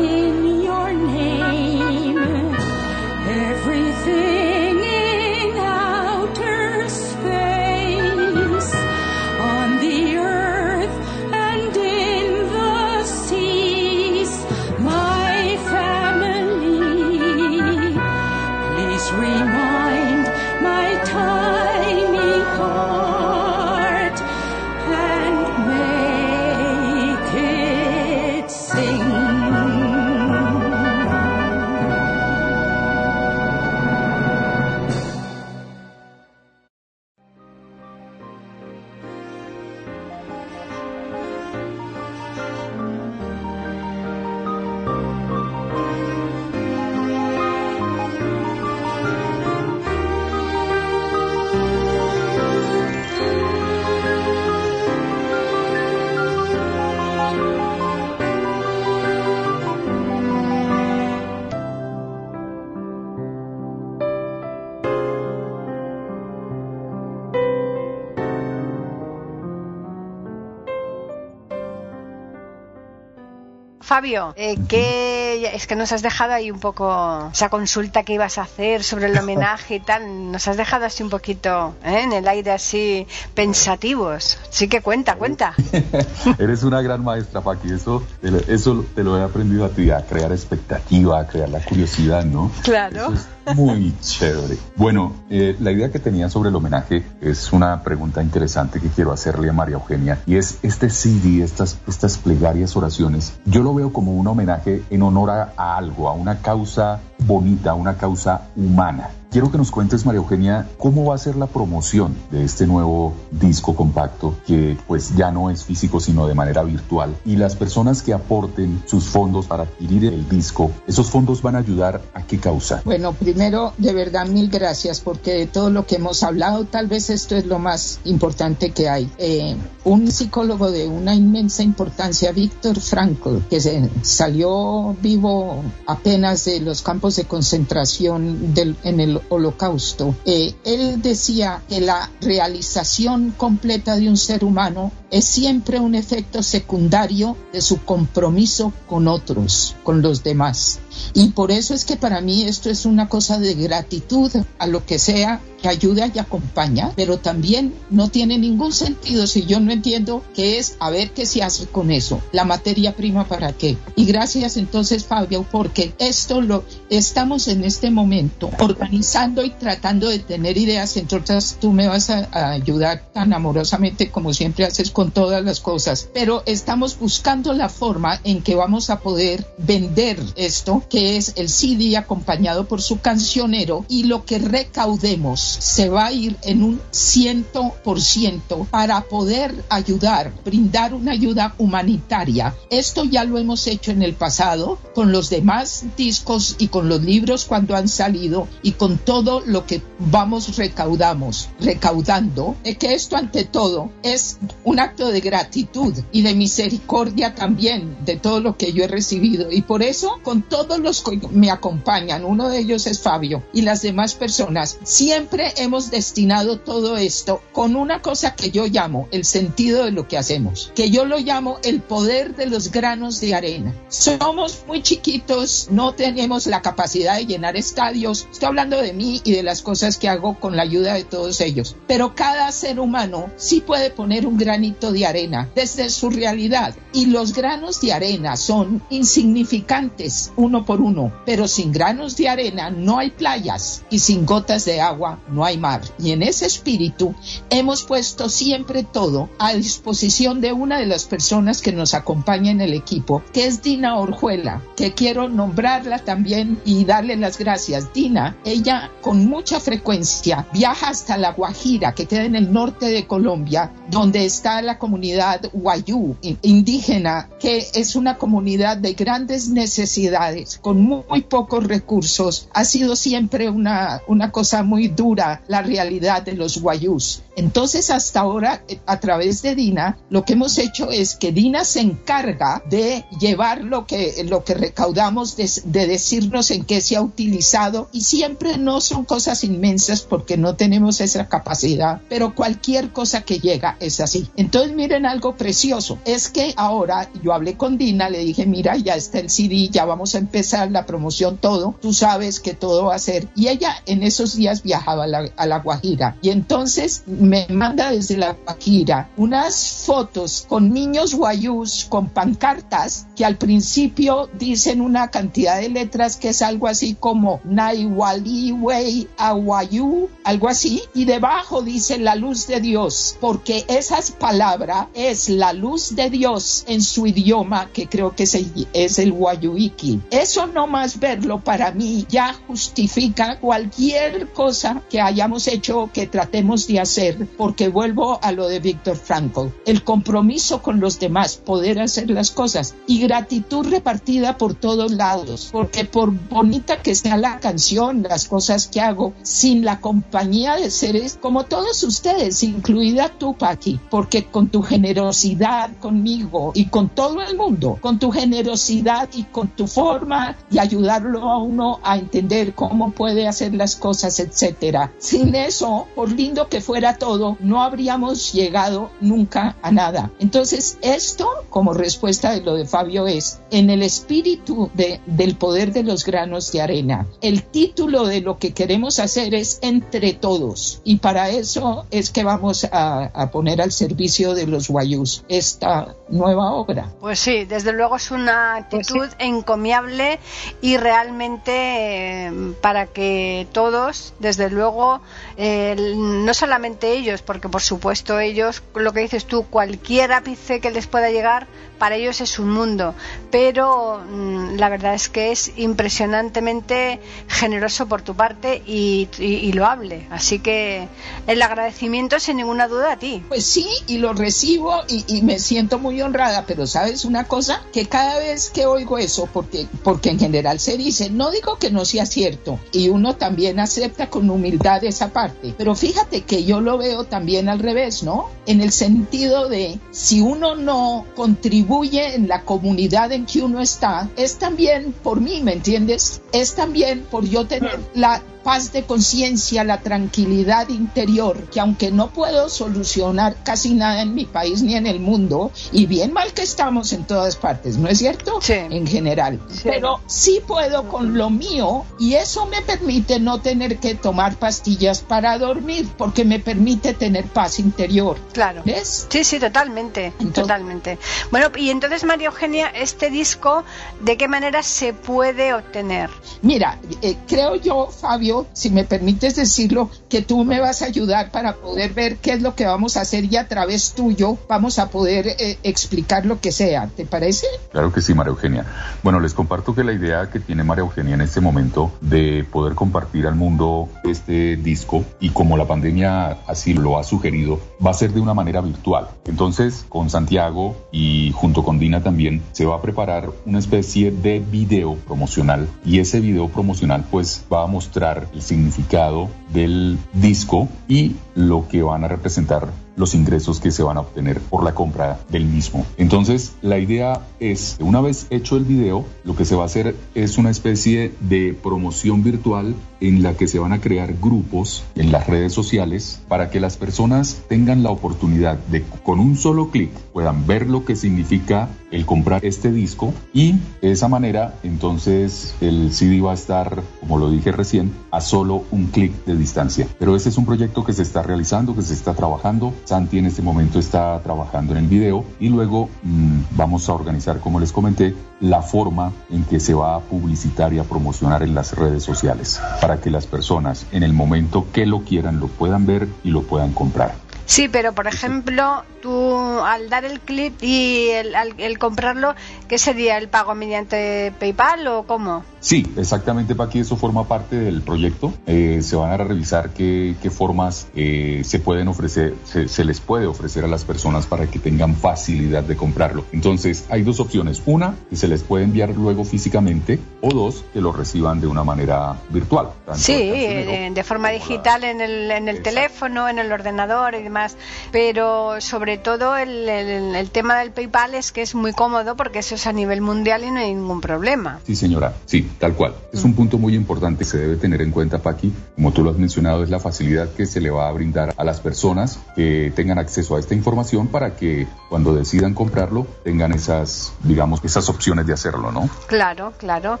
Fabio, eh, ¿qué- es que nos has dejado ahí un poco esa consulta que ibas a hacer sobre el homenaje y tal, nos has dejado así un poquito ¿eh? en el aire así pensativos. Sí que cuenta, cuenta. Eres una gran maestra, Paqui. Eso, te lo- eso te lo he aprendido a ti, a crear expectativa, a crear la curiosidad, ¿no? Claro. Eso es muy chévere. Bueno, eh, la idea que tenía sobre el homenaje es una pregunta interesante que quiero hacerle a María Eugenia. Y es este CD, estas, estas plegarias oraciones, yo lo veo como un homenaje en honor a, a algo, a una causa bonita, a una causa humana. Quiero que nos cuentes, María Eugenia, cómo va a ser la promoción de este nuevo disco compacto que pues ya no es físico sino de manera virtual y las personas que aporten sus fondos para adquirir el disco, esos fondos van a ayudar a qué causa. Bueno, primero, de verdad, mil gracias, porque de todo lo que hemos hablado, tal vez esto es lo más importante que hay. Eh, un psicólogo de una inmensa importancia, Víctor Frankl, que salió vivo apenas de los campos de concentración en el holocausto, eh, él decía que la realización completa de un ser humano es siempre un efecto secundario de su compromiso con otros, con los demás. Y por eso es que para mí esto es una cosa de gratitud a lo que sea que ayuda y acompaña, pero también no tiene ningún sentido si yo no entiendo qué es, a ver qué se hace con eso, la materia prima para qué. Y gracias entonces Fabio, porque esto lo estamos en este momento organizando y tratando de tener ideas, entre otras tú me vas a, a ayudar tan amorosamente como siempre haces con todas las cosas, pero estamos buscando la forma en que vamos a poder vender esto, que es el CD acompañado por su cancionero y lo que recaudemos se va a ir en un ciento por ciento para poder ayudar, brindar una ayuda humanitaria. Esto ya lo hemos hecho en el pasado con los demás discos y con los libros cuando han salido y con todo lo que vamos recaudamos, recaudando, es que esto ante todo es un acto de gratitud y de misericordia también de todo lo que yo he recibido y por eso con todos los que me acompañan, uno de ellos es Fabio y las demás personas, siempre hemos destinado todo esto con una cosa que yo llamo el sentido de lo que hacemos, que yo lo llamo el poder de los granos de arena. Somos muy chiquitos, no tenemos la capacidad de llenar estadios, estoy hablando de mí y de las cosas que hago con la ayuda de todos ellos, pero cada ser humano sí puede poner un granito de arena desde su realidad. Y los granos de arena son insignificantes uno por uno, pero sin granos de arena no hay playas y sin gotas de agua no hay mar. Y en ese espíritu hemos puesto siempre todo a disposición de una de las personas que nos acompaña en el equipo, que es Dina Orjuela, que quiero nombrarla también y darle las gracias. Dina, ella con mucha frecuencia viaja hasta La Guajira, que queda en el norte de Colombia, donde está la comunidad Guayú, indígena, que es una comunidad de grandes necesidades, con muy, pocos recursos. Ha sido siempre una, una cosa muy dura la realidad de los guayús. Entonces, hasta ahora, eh, a través de Dina, lo que hemos hecho es que Dina se encarga de llevar lo que, lo que recaudamos, de, de decirnos en qué se ha utilizado y siempre no son cosas inmensas porque no tenemos esa capacidad, pero cualquier cosa que llega es así. Entonces, miren algo precioso, es que ahora yo hablé con Dina, le dije, mira, ya está el CD, ya vamos a empezar la promoción, todo, tú sabes que todo va a ser. Y ella en esos días viajaba a la Guajira y entonces me manda desde la Guajira unas fotos con niños guayús, con pancartas que al principio dicen una cantidad de letras que es algo así como Naiwaliwei Aguayú, algo así, y debajo dice la luz de Dios, porque esa palabra es la luz de Dios en su idioma, que creo que es el, Wayuiki. Eso no más verlo para mí ya justifica cualquier cosa que hayamos hecho, que tratemos de hacer, porque vuelvo a lo de Víctor Frankl, el compromiso con los demás, poder hacer las cosas y gratitud repartida por todos lados, porque por bonita que sea la canción, las cosas que hago, sin la compañía de seres como todos ustedes, incluida tú, Paqui, porque con tu generosidad conmigo y con todo el mundo, con tu generosidad y con tu forma y ayudarlo a uno a entender cómo puede hacer las cosas, etcétera. Sin eso, por lindo que fuera todo, no habríamos llegado nunca a nada. Entonces, esto, como respuesta de lo de Fabio, es en el espíritu de, del poder de los granos de arena. El título de lo que queremos hacer es entre todos y para eso es que vamos a, a poner al servicio de los guayús esta nueva obra. Pues sí, desde luego es una actitud encomiable y realmente eh, para que todos, desde luego, eh, no solamente ellos, porque por supuesto ellos, lo que dices tú, cualquier ápice que les pueda llegar, para ellos es un mundo, pero mm, la verdad es que es impresionantemente generoso por tu parte y, y loable. Así que el agradecimiento sin ninguna duda a ti. Pues sí, y lo recibo y, y, me siento muy honrada, pero sabes una cosa, que cada vez que oigo eso, porque, porque en general se dice, no digo que no sea cierto, y uno también acepta con humildad esa parte, pero fíjate que yo lo veo también al revés, ¿no? En el sentido de, si uno no contribuye en la comunidad en que uno está, es también por mí, ¿me entiendes? Es también por yo tener la paz de conciencia, la tranquilidad interior, que aunque no puedo solucionar casi nada en mi país ni en el mundo, y bien mal que estamos en todas partes, ¿no es cierto? Sí. En general. Sí. Pero sí puedo con lo mío y eso me permite no tener que tomar pastillas para dormir, porque me permite tener paz interior. Claro. ¿Ves? Sí, sí, totalmente, Entonces- totalmente. Bueno, y entonces, María Eugenia, este disco, ¿de qué manera se puede obtener? Mira, eh, creo yo, Fabio, si me permites decirlo, que tú me vas a ayudar para poder ver qué es lo que vamos a hacer y a través tuyo vamos a poder eh, explicar lo que sea. ¿Te parece? Claro que sí, María Eugenia. Bueno, les comparto que la idea que tiene María Eugenia en este momento de poder compartir al mundo este disco y como la pandemia así lo ha sugerido, va a ser de una manera virtual. Entonces, con Santiago y junto con Dina también se va a preparar una especie de video promocional y ese video promocional pues va a mostrar el significado del disco y lo que van a representar los ingresos que se van a obtener por la compra del mismo. Entonces, la idea es, una vez hecho el video, lo que se va a hacer es una especie de promoción virtual en la que se van a crear grupos en las redes sociales para que las personas tengan la oportunidad de, con un solo clic, puedan ver lo que significa el comprar este disco y de esa manera, entonces, el CD va a estar, como lo dije recién, a solo un clic de distancia. Pero este es un proyecto que se está realizando, que se está trabajando. Santi en este momento está trabajando en el video y luego mmm, vamos a organizar, como les comenté, la forma en que se va a publicitar y a promocionar en las redes sociales para que las personas en el momento que lo quieran lo puedan ver y lo puedan comprar. Sí, pero por ejemplo, tú al dar el clip y el, al- el comprarlo, ¿qué sería el pago mediante PayPal o cómo? Sí, exactamente, Paqui, eso forma parte del proyecto. Eh, se van a revisar qué, qué formas eh, se pueden ofrecer, se, se les puede ofrecer a las personas para que tengan facilidad de comprarlo. Entonces, hay dos opciones. Una, que se les puede enviar luego físicamente, o dos, que lo reciban de una manera virtual. tanto Sí, de forma la- digital en el, en el Exacto. teléfono, en el ordenador y demás. Pero sobre todo el, el- el tema del PayPal es que es muy cómodo porque eso es a nivel mundial y no hay ningún problema. Sí, señora, sí, tal cual. Es un punto muy importante que se debe tener en cuenta, Paqui. Como tú lo has mencionado, es la facilidad que se le va a brindar a las personas que tengan acceso a esta información para que cuando decidan comprarlo tengan esas, digamos, esas opciones de hacerlo, ¿no? Claro, claro.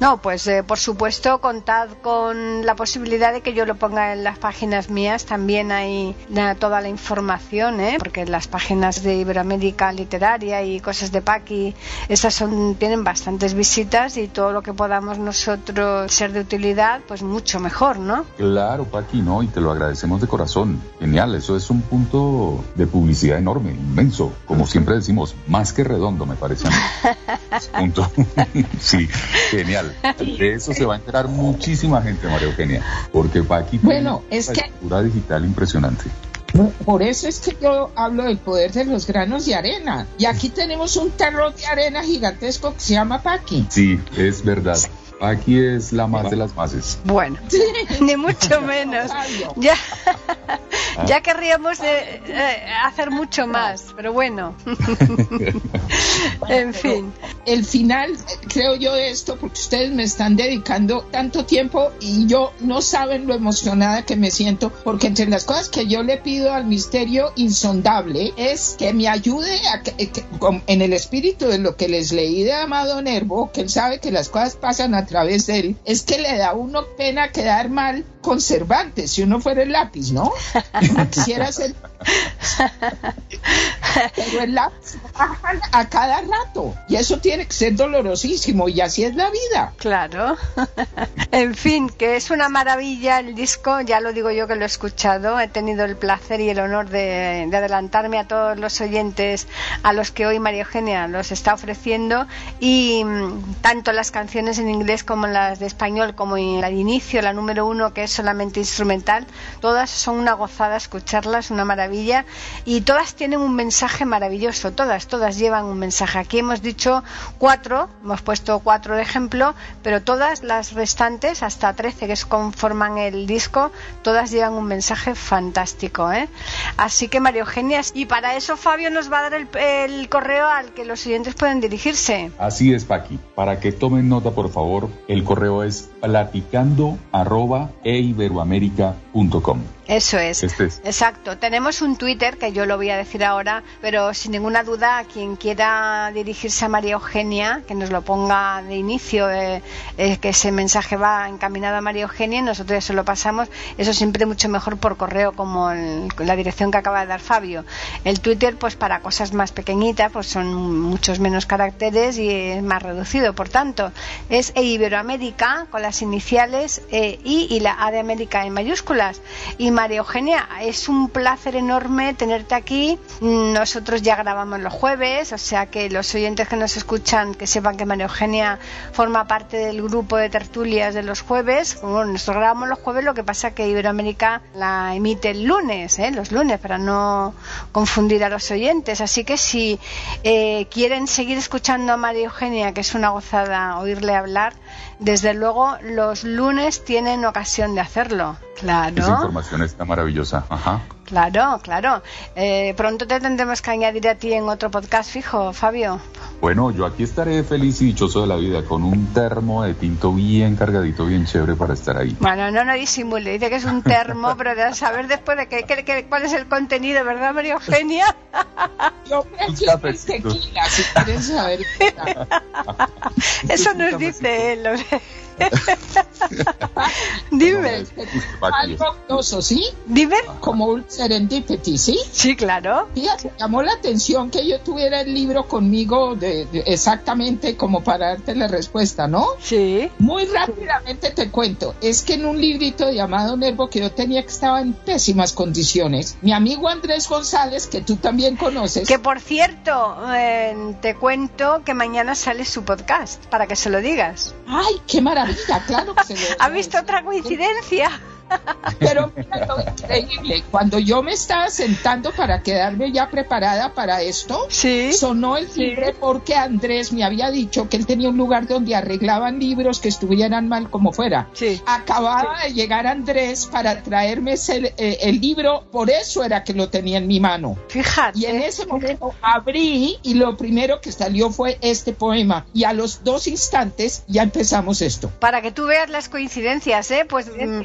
No, pues eh, por supuesto contad con la posibilidad de que yo lo ponga en las páginas mías. También hay na- toda la información, ¿eh? porque las páginas de Iberoamérica Literaria y cosas de Paqui, esas son, tienen bastantes visitas y todo lo que podamos nosotros ser de utilidad, pues mucho mejor, ¿no? Claro, Paqui, ¿no? Y te lo agradecemos de corazón. Genial, eso es un punto de publicidad enorme, inmenso. Como siempre decimos, más que redondo, me parece a mí. Punto. sí, genial. De eso se va a enterar muchísima gente, María Eugenia. Porque Paqui tiene Bueno, es una que- digital impresionante. Por eso es que yo hablo del poder de los granos de arena. Y aquí tenemos un terror de arena gigantesco que se llama Paqui. Sí, es verdad. Paqui es la más de las mases. Bueno, ni mucho menos. Ya, ya querríamos eh, eh, hacer mucho más, pero bueno. en fin. El final, creo yo, de esto, porque ustedes me están dedicando tanto tiempo y yo no saben lo emocionada que me siento, porque entre las cosas que yo le pido al misterio insondable es que me ayude a que- que- en el espíritu de lo que les leí de Amado Nervo, que él sabe que las cosas pasan a través de él, es que le da uno pena quedar mal con Cervantes, si uno fuera el lápiz, ¿no? Quisiera ser... Pero el lápiz a cada rato y eso tiene que ser dolorosísimo y así es la vida. Claro. en fin, que es una maravilla el disco, ya lo digo yo que lo he escuchado, he tenido el placer y el honor de, de adelantarme a todos los oyentes a los que hoy María Eugenia los está ofreciendo y mm, tanto las canciones en inglés como las de español como en de inicio, la número uno que es solamente instrumental, todas son una gozada escucharlas, una maravilla y todas tienen un mensaje maravilloso, todas, todas llevan un mensaje. Aquí hemos dicho cuatro, hemos puesto cuatro de ejemplo, pero todas las restantes, hasta 13 que conforman el disco, todas llevan un mensaje fantástico. ¿eh? Así que María Eugenia, y para eso Fabio nos va a dar el, el correo al que los oyentes pueden dirigirse. Así es, Paqui. Para que tomen nota, por favor, el correo es platicando arroba eiberoamerica.com. Eso es. Este es. Exacto. Tenemos un Twitter que yo lo voy a decir ahora, pero sin ninguna duda, a quien quiera dirigirse a María Eugenia, que nos lo ponga de inicio, eh, eh, que ese mensaje va encaminado a María Eugenia y nosotros eso lo pasamos. Eso siempre mucho mejor por correo, como el- la dirección que acaba de dar Fabio. El Twitter, pues para cosas más pequeñitas, pues son muchos menos caracteres y es más reducido. Por tanto, es E Iberoamérica con las iniciales eh, I y la A de América en mayúsculas. Y María Eugenia, es un placer enorme tenerte aquí. Nosotros ya grabamos los jueves, o sea que los oyentes que nos escuchan que sepan que María Eugenia forma parte del grupo de tertulias de los jueves. Bueno, nosotros grabamos los jueves, lo que pasa que Iberoamérica la emite el lunes, ¿eh? los lunes, para no confundir a los oyentes. Así que si eh, quieren seguir escuchando a María Eugenia, que es una gozada oírle hablar, desde luego los lunes tienen ocasión de hacerlo. Esa Claro. información está maravillosa. Ajá. Claro, claro. Eh, pronto te tendremos que añadir a ti en otro podcast fijo, Fabio. Bueno, yo aquí estaré feliz y dichoso de la vida con un termo de tinto bien cargadito, bien chévere para estar ahí. Bueno, no, no disimule. Dice que es un termo, pero de saber después de qué, qué- qué- cuál es el contenido, ¿verdad, María Eugenia? Yo prefiero el cafecito. tequila, si quieren saber. Eso nos dice él. Dime, Algo octoso, ¿sí? dime. Como un serendipity, ¿sí? Sí, claro. Fíjate, llamó la atención que yo tuviera el libro conmigo de, de- exactamente como para darte la respuesta, ¿no? Sí. Muy rápidamente te cuento, es que en un librito llamado Nervo que yo tenía que estaba en pésimas condiciones, mi amigo Andrés González, que tú también conoces, Que por cierto, eh, te cuento que mañana sale su podcast, para que se lo digas. ay, qué maravilla, claro que se lo ¿Has visto otra coincidencia? Pero mira lo increíble, cuando yo me estaba sentando para quedarme ya preparada para esto, Sí. sonó el timbre porque Andrés me había dicho que él tenía un lugar donde arreglaban libros que estuvieran mal como fuera. Sí. Acababa de llegar Andrés para traerme ese- eh, el libro, por eso era que lo tenía en mi mano. Fíjate. Y en ese momento abrí y lo primero que salió fue este poema. Y a los dos instantes ya empezamos esto. Para que tú veas las coincidencias, ¿eh? Pues, mm,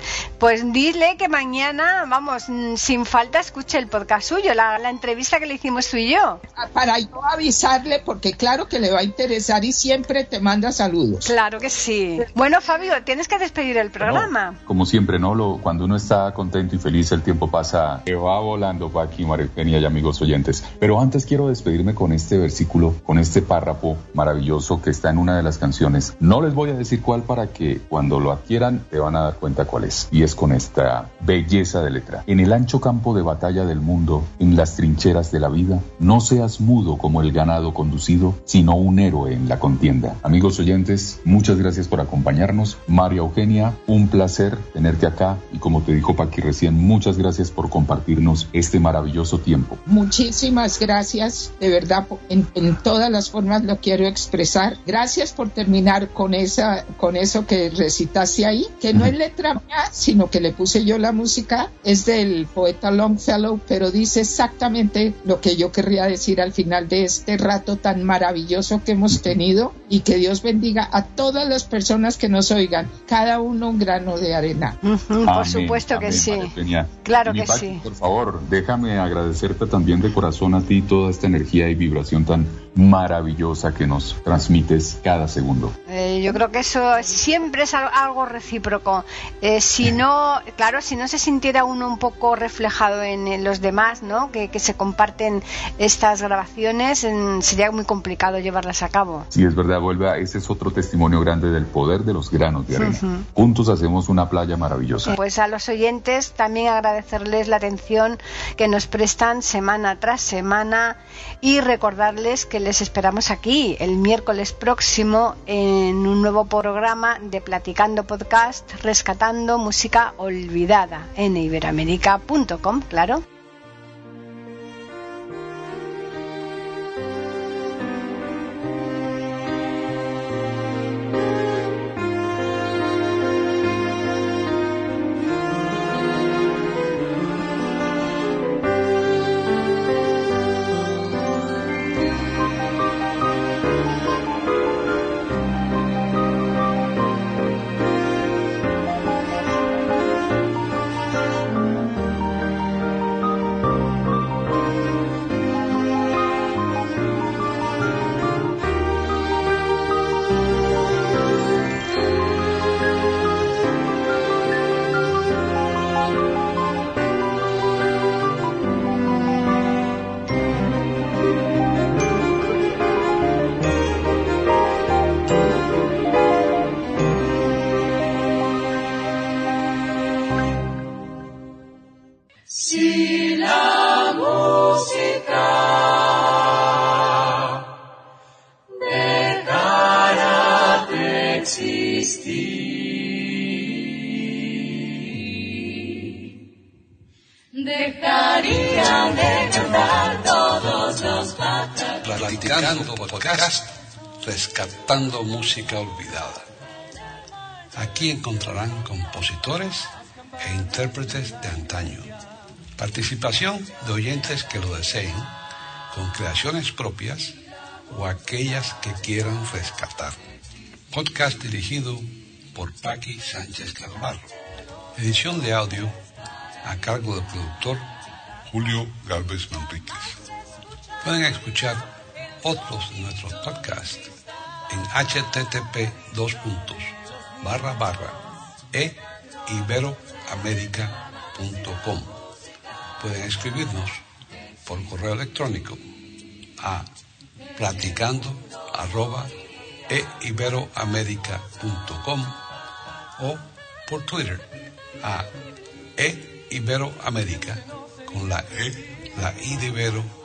pues dile que mañana, vamos, mm, sin falta escuche el podcast suyo, la, la entrevista que le hicimos tú y yo. Para yo avisarle, porque claro que le va a interesar y siempre te manda saludos. Claro que sí. Bueno, Fabio, tienes que despedir el programa. No, como siempre, ¿no? Lo, cuando uno está contento y feliz, el tiempo pasa, que va volando María Eugenia y amigos oyentes. Pero antes quiero despedirme con este versículo, con este párrafo maravilloso que está en una de las canciones. No les voy a decir cuál para que cuando lo adquieran te van a dar cuenta cuál es. Y es con esta belleza de letra. En el ancho campo de batalla del mundo, en las trincheras de la vida, no seas mudo como el ganado conducido, sino un héroe en la contienda. Amigos oyentes, muchas gracias por acompañarnos. María Eugenia, un placer tenerte acá y como te dijo Paqui recién, muchas gracias por compartirnos este maravilloso tiempo. Muchísimas gracias, de verdad, en todas las formas lo quiero expresar. Gracias por terminar con esa, con eso que recitaste ahí, que no es letra mía, sino que le puse yo la música, es del poeta Longfellow, pero dice exactamente lo que yo querría decir al final de este rato tan maravilloso que hemos tenido y que Dios bendiga a todas las personas que nos oigan, cada uno un grano de arena. Por Amén, supuesto que amén, sí. María. Claro mi que sí. Por favor, déjame agradecerte también de corazón a ti toda esta energía y vibración tan maravillosa que nos transmites cada segundo. Eh, yo creo que eso siempre es al- algo recíproco. Eh, si no, claro, si no se sintiera uno un poco reflejado en, en los demás, ¿no? Que, que se comparten estas grabaciones, en- sería muy complicado llevarlas a cabo. Sí, es verdad, vuelve a, ese es otro testimonio grande del poder de los granos de arena. Ujú. Juntos hacemos una playa maravillosa. Pues a los oyentes también agradecerles la atención que nos prestan semana tras semana y recordarles que les esperamos aquí el miércoles próximo en un nuevo programa de Platicando Podcast, rescatando música olvidada en iberamérica.com, claro. Platicando Podcast, rescatando música olvidada. Aquí encontrarán compositores e intérpretes de antaño. Participación de oyentes que lo deseen, con creaciones propias o aquellas que quieran rescatar. Podcast dirigido por Paqui Sánchez Carvalho. Edición de audio a cargo del productor Julio Galvez Manríquez. Pueden escuchar otros de nuestros podcasts en http barra barra e iberoamerica.com. Pueden escribirnos por correo electrónico a platicando e iberoamerica.com o por Twitter a e iberoamerica con la e, la i de Ibero